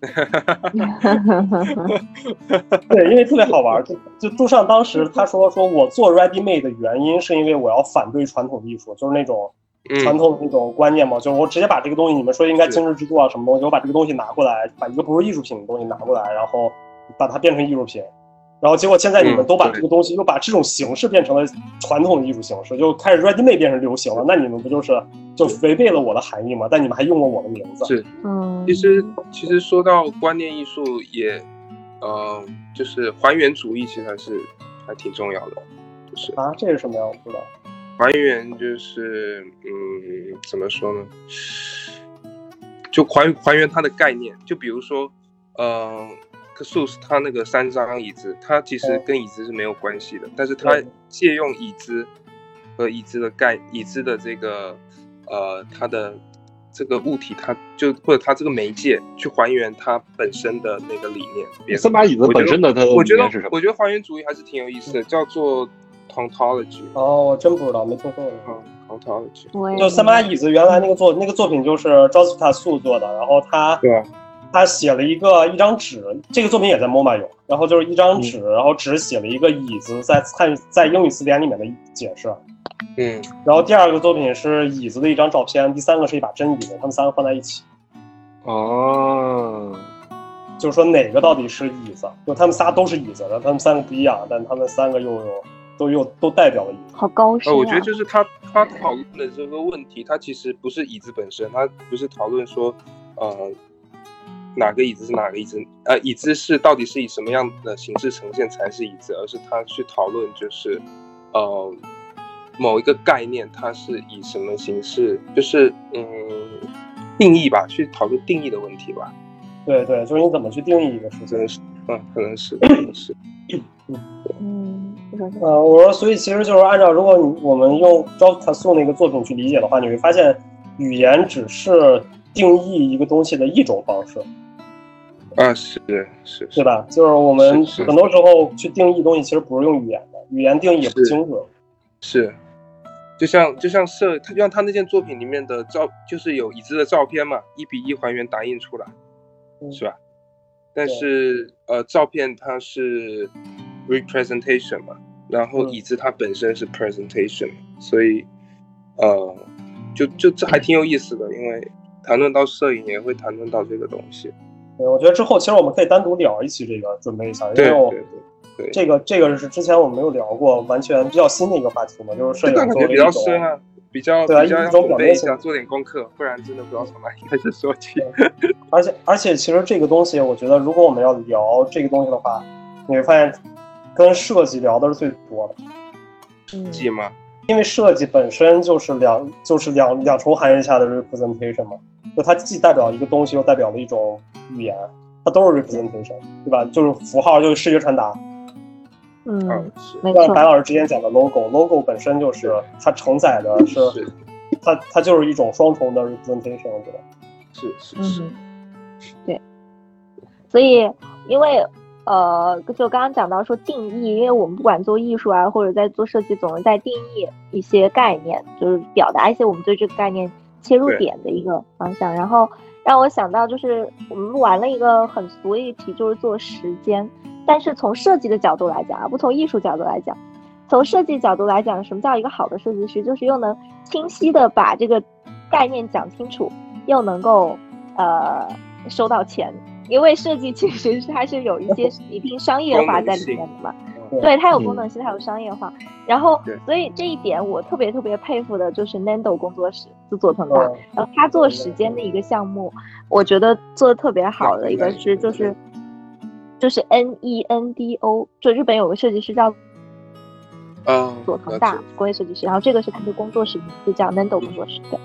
对，因为特别好玩，就就杜尚当时他说说我做 Ready Made 的原因是因为我要反对传统艺术，就是那种传嗯，统的那种观念嘛，就是我直接把这个东西，你们说应该精致制作啊什么东西，我把这个东西拿过来，把一个不是艺术品的东西拿过来，然后把它变成艺术品，然后结果现在你们嗯都把这个东西又把这种形式变成了传统的艺术形式，就开始 Ready Made 变成流行了，那你们不就是就违背了我的含义吗？但你们还用了我的名字，是。嗯，其实其实说到观念艺术也，呃，就是还原主义，其实还是还挺重要的，就是啊，这是什么呀？我不知道。还原就是嗯，怎么说呢？就还还原它的概念，就比如说，呃，克苏斯他那个三张椅子，它其实嗯跟椅子是没有关系的，但是它借用椅子和椅子的概椅子的这个呃它的这个物体，它就或者它这个媒介去还原它本身的那个理念。三把椅子本身的它我觉得是什么？我觉得还原主义还是挺有意思的，叫做 ontology。哦，我真不知道，没听说过。嗯也就三把椅子原来那个作那个作品就是 Joseph 素做的，然后他对啊，他写了一个一张纸，这个作品也在 MoMA 有，然后就是一张纸，然后只写了一个椅子在汉在英语词典里面的解释，嗯然后第二个作品是椅子的一张照片，第三个是一把真椅子，他们三个放在一起，哦，就是说哪个到底是椅子？就他们仨都是椅子，然后他们三个不一样，但他们三个又有都又都代表了椅子。好高深！我觉得就是他他讨论的这个问题，他其实不是椅子本身，他不是讨论说，呃，哪个椅子是哪个椅子，呃，椅子是到底是以什么样的形式呈现才是椅子，而是他去讨论就是，呃，某一个概念它是以什么形式，就是嗯定义吧，去讨论定义的问题吧，对对，就是你怎么去定义一个事情。真。的是，嗯，可能是，可能是，嗯，呃，我说，所以其实就是按照如果你我们用 Joseph Tassu 那个作品去理解的话，你会发现语言只是定义一个东西的一种方式，啊，是是是，对吧？就是我们很多时候去定义东西，其实不是用语言的，语言定义也不是精准。是，就像就像摄，他就像他那件作品里面的照，就是有椅子的照片嘛，一比一还原打印出来，嗯。是吧？但是呃，照片它是 representation 嘛，然后嗯。椅子它本身是 presentation，所以呃，就就这还挺有意思的，因为谈论到摄影也会谈论到这个东西。对，我觉得之后其实我们可以单独聊一期这个，准备一下，因为我对对对，这个这个是之前我们没有聊过，完全比较新的一个话题嘛，就是摄影个感觉比较深啊。比较对啊比较要一种表面性准备一下，做点功课，不然真的不知道从哪里开始说起。而且而且，其实这个东西，我觉得如果我们要聊这个东西的话，你会发现跟设计聊的是最多的，设计吗？因为设计本身就是两就是两两重含义下的 representation 嘛，就它既代表一个东西，又代表了一种语言。它都是 representation，对吧？就是符号，就是视觉传达。嗯，是像白。老师之前讲的 logo，logo 本身就是它承载的是是它它就是一种双重的 representation，我觉得。是是是，嗯，对，所以因为呃，就刚刚讲到说定义，因为我们不管做艺术啊，或者在做设计，总是在定义一些概念，就是表达一些我们对这个概念切入点的一个方向。然后让我想到，就是我们玩了一个很俗的一题，就是做时间。但是从设计的角度来讲，而不从艺术角度来讲，从设计角度来讲，什么叫一个好的设计师？就是又能清晰的把这个概念讲清楚，又能够呃收到钱，因为设计其实是它是有一些一定商业化在里面的嘛。对对，它有功能性，它有商业化。然后，所以这一点我特别特别佩服的就是 Nando 工作室，就佐藤大。嗯然后他做时间的一个项目，我觉得做的特别好的一个是就是就是 N E N D O，就日本有个设计师叫啊，佐藤大工业设计师，然后这个是他的工作室名字叫 Nando 工作室对。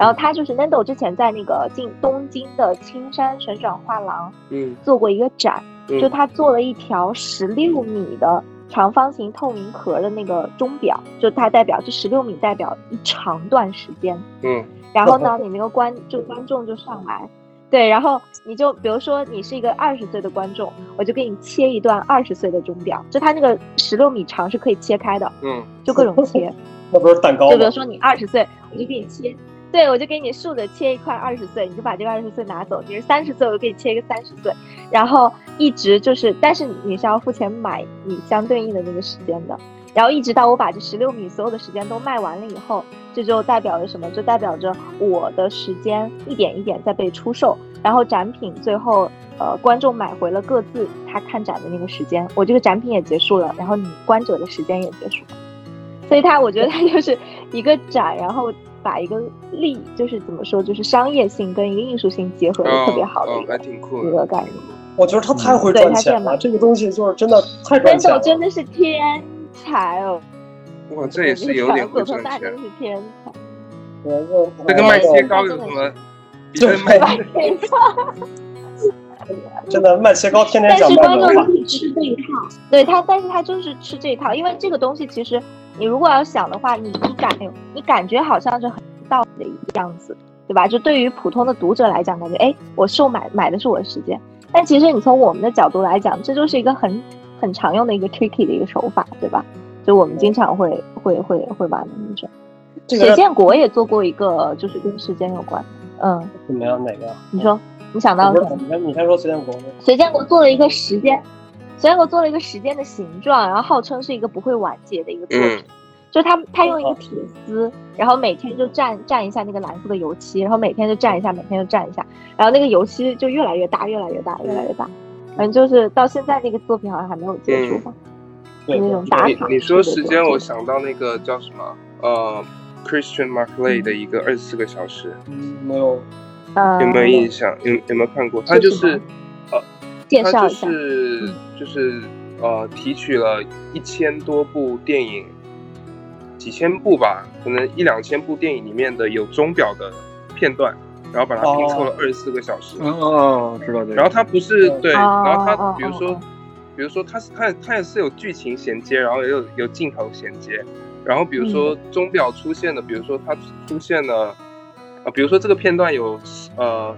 然后他就是 Nando 之前在那个进东京的青山旋转画廊嗯，做过一个展，嗯就他做了一条十六米的长方形透明壳的那个钟表，就它代表这十六米代表一长段时间。嗯然后呢，你那个观就观众就上来，对，然后你就比如说你是一个二十岁的观众，我就给你切一段二十岁的钟表，就它那个十六米长是可以切开的，嗯就各种切。那不是蛋糕吗就比如？说你二十岁，我就给你切，对我就给你竖着切一块二十岁，你就把这个二十岁拿走。你是三十岁，我就给你切一个三十岁，然后一直就是，但是你是要付钱买你相对应的那个时间的。然后一直到我把这十六米所有的时间都卖完了以后，这就代表着什么？就代表着我的时间一点一点在被出售，然后展品最后呃观众买回了各自他看展的那个时间，我这个展品也结束了，然后你观者的时间也结束了。所以它，我觉得它就是一个展，然后把一个利，就是怎么说，就是商业性跟一个艺术性结合的特别好的一，个、哦还挺酷一。个概念。我觉得他太会对赚钱了，他这个东西就是真的 太赚钱了。真的是天才哦，哇，这也是有点会赚钱真。的是天才。这跟卖切糕有什么？比这卖真的卖切糕天天但是讲卖文化观众就，是吃这一套，对他，但是他就是吃这一套，因为这个东西其实你如果要想的话，你你感你感觉好像是很道理的一个样子，对吧？就对于普通的读者来讲，感觉哎，我售买买的是我的时间，但其实你从我们的角度来讲，这就是一个很很常用的一个 tricky 的一个手法，对吧？就我们经常会会会会玩的那种。这个水建国也做过一个，就是跟时间有关，嗯，怎么样？哪个？你说你想到不是什么？你先你先说隋建国。隋建国做了一个时间，隋建国做了一个时间的形状，然后号称是一个不会完结的一个作品。嗯就他他用一个铁丝，然后每天就蘸蘸一下那个蓝色的油漆，然后每天就蘸一下，每天就蘸一下，然后那个油漆就越来越大，越来越大，越来越大。反正就是到现在那个作品好像还没有结束吧，对，那种打你卡。你说时间，我想到那个叫什么？呃，Christian Markley 的一个二十四个小时，嗯没有呃有没有印象？有有没有看过？他就是是呃，他就介绍一下？是就是呃，提取了一千多部电影，几千部吧，可能一两千部电影里面的有钟表的片段，然后把它拼凑了二十四个小时。嗯哦，知道这个。然后它不是对，哦然后它哦比如说比如说它是它它也是有剧情衔接，然后也有有镜头衔接，然后比如说钟表出现的，比如说它出现了，呃，比如说这个片段有呃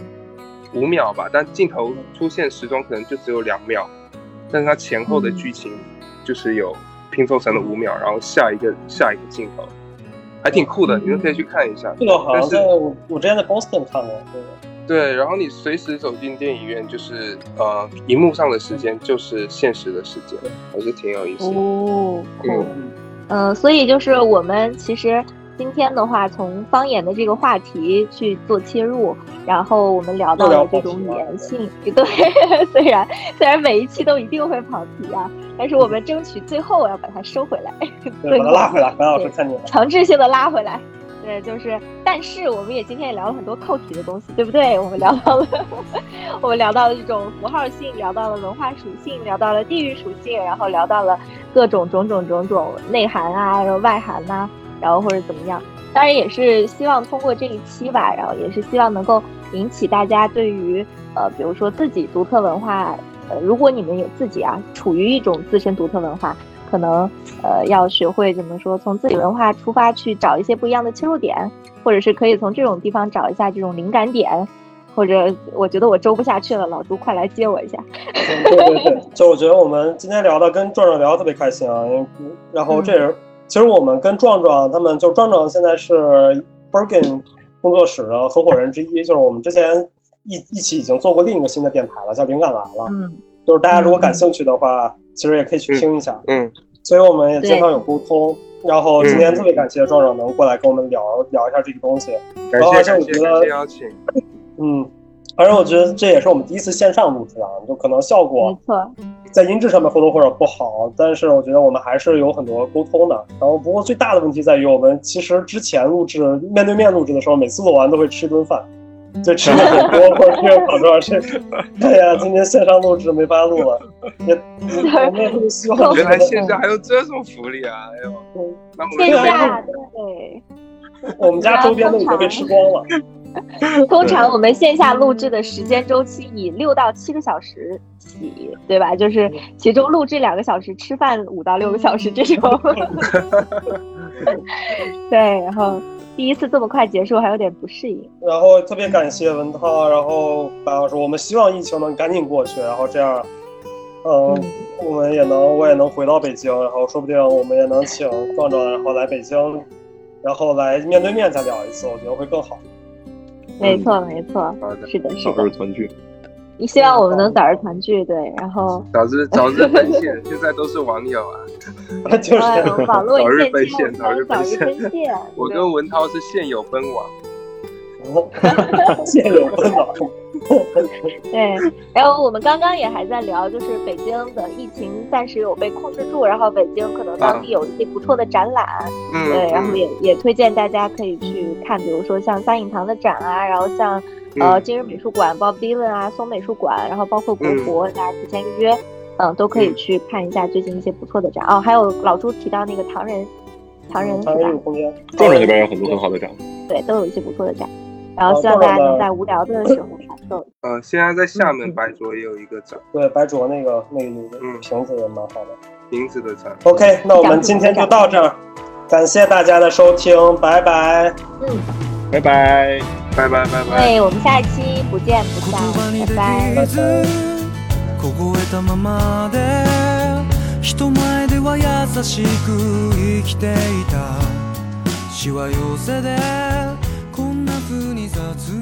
五秒吧，但镜头出现时钟可能就只有两秒，但是它前后的嗯剧情就是有拼凑成了五秒，然后下一个下一个镜头，还挺酷的，嗯你们可以去看一下。这个好像是在我我之前在 Boston 看过，对对，然后你随时走进电影院，就是呃，荧幕上的时间就是现实的时间，还是挺有意思的。哦，酷嗯呃，所以就是我们其实今天的话，从方言的这个话题去做切入，然后我们聊到了这种语言性，对，虽然虽然每一期都一定会跑题啊，但是我们争取最后要把它收回来，对，把它拉回来，樊老师看见了。强制性的拉回来。对，就是，但是我们也今天也聊了很多扣题的东西，对不对？我们聊到了，我们聊到了这种符号性，聊到了文化属性，聊到了地域属性，然后聊到了各种种种种种内涵啊，然后外涵呐、然后或者怎么样。当然也是希望通过这一期吧，然后也是希望能够引起大家对于呃，比如说自己独特文化，呃，如果你们有自己啊，处于一种自身独特文化，可能呃要学会怎么说，从自己文化出发去找一些不一样的切入点，或者是可以从这种地方找一下这种灵感点，或者我觉得我周不下去了，老朱快来接我一下。对对对，就我觉得我们今天聊的跟壮壮聊特别开心啊，因为然后这也是。其实我们跟壮壮他们，就壮壮现在是 Bergen 工作室的合伙人之一，就是我们之前一一起已经做过另一个新的电台了，叫灵感来了。嗯，就是大家如果感兴趣的话，其实也可以去听一下。嗯，所以我们也经常有沟通。然后今天特别感谢壮壮能过来跟我们聊聊一下这个东西。感谢感谢感谢邀请。嗯。反正我觉得这也是我们第一次线上录制啊，就可能效果没错，在音质上面或多或少不好，但是我觉得我们还是有很多沟通的。然后不过最大的问题在于，我们其实之前录制面对面录制的时候，每次录完都会吃一顿饭，就吃了很多，或者是跑多少是，哎呀，今天线上录制没法录了，也我们也希望原来线下还有这种福利啊！哎呦，线下对，我们家周边都已经被吃光了。通常我们线下录制的时间周期以六到七个小时起，对吧？就是其中录制两个小时，吃饭五到六个小时这种。对，然后第一次这么快结束，还有点不适应。然后特别感谢文涛，然后白老师，我们希望疫情能赶紧过去，然后这样，嗯，我们也能，我也能回到北京，然后说不定我们也能请壮壮，然后来北京，然后来面对面再聊一次，我觉得会更好。没错，没错，是的，是的。早日团聚，你希望我们能早日团聚，对，然后早日早日奔现，现在都是网友啊，就是网络早日奔现，早日奔现。我跟文涛是现有分网，现有分网。对，然后我们刚刚也还在聊，就是北京的疫情暂时有被控制住，然后北京可能当地有一些不错的展览，对，然后也也推荐大家可以去看，比如说像三影堂的展啊，然后像呃今日美术馆、Bob Dylan 啊、松美术馆，然后包括国博，大家提前预约，嗯，都可以去看一下最近一些不错的展。哦。还有老朱提到那个唐人，唐人是吧？唐人那边有很多很好的展，对，都有一些不错的展。然后希望大家能在无聊的时候感受。呃，现在在厦门白卓也有一个展，对，白卓那个那个嗯瓶子也蛮好的，瓶子的展。OK，那我们今天就到这儿，感谢大家的收听，拜拜。嗯，拜拜，拜拜拜拜。对，我们下一期不见不散，拜拜。拜風に雑に雨の 夜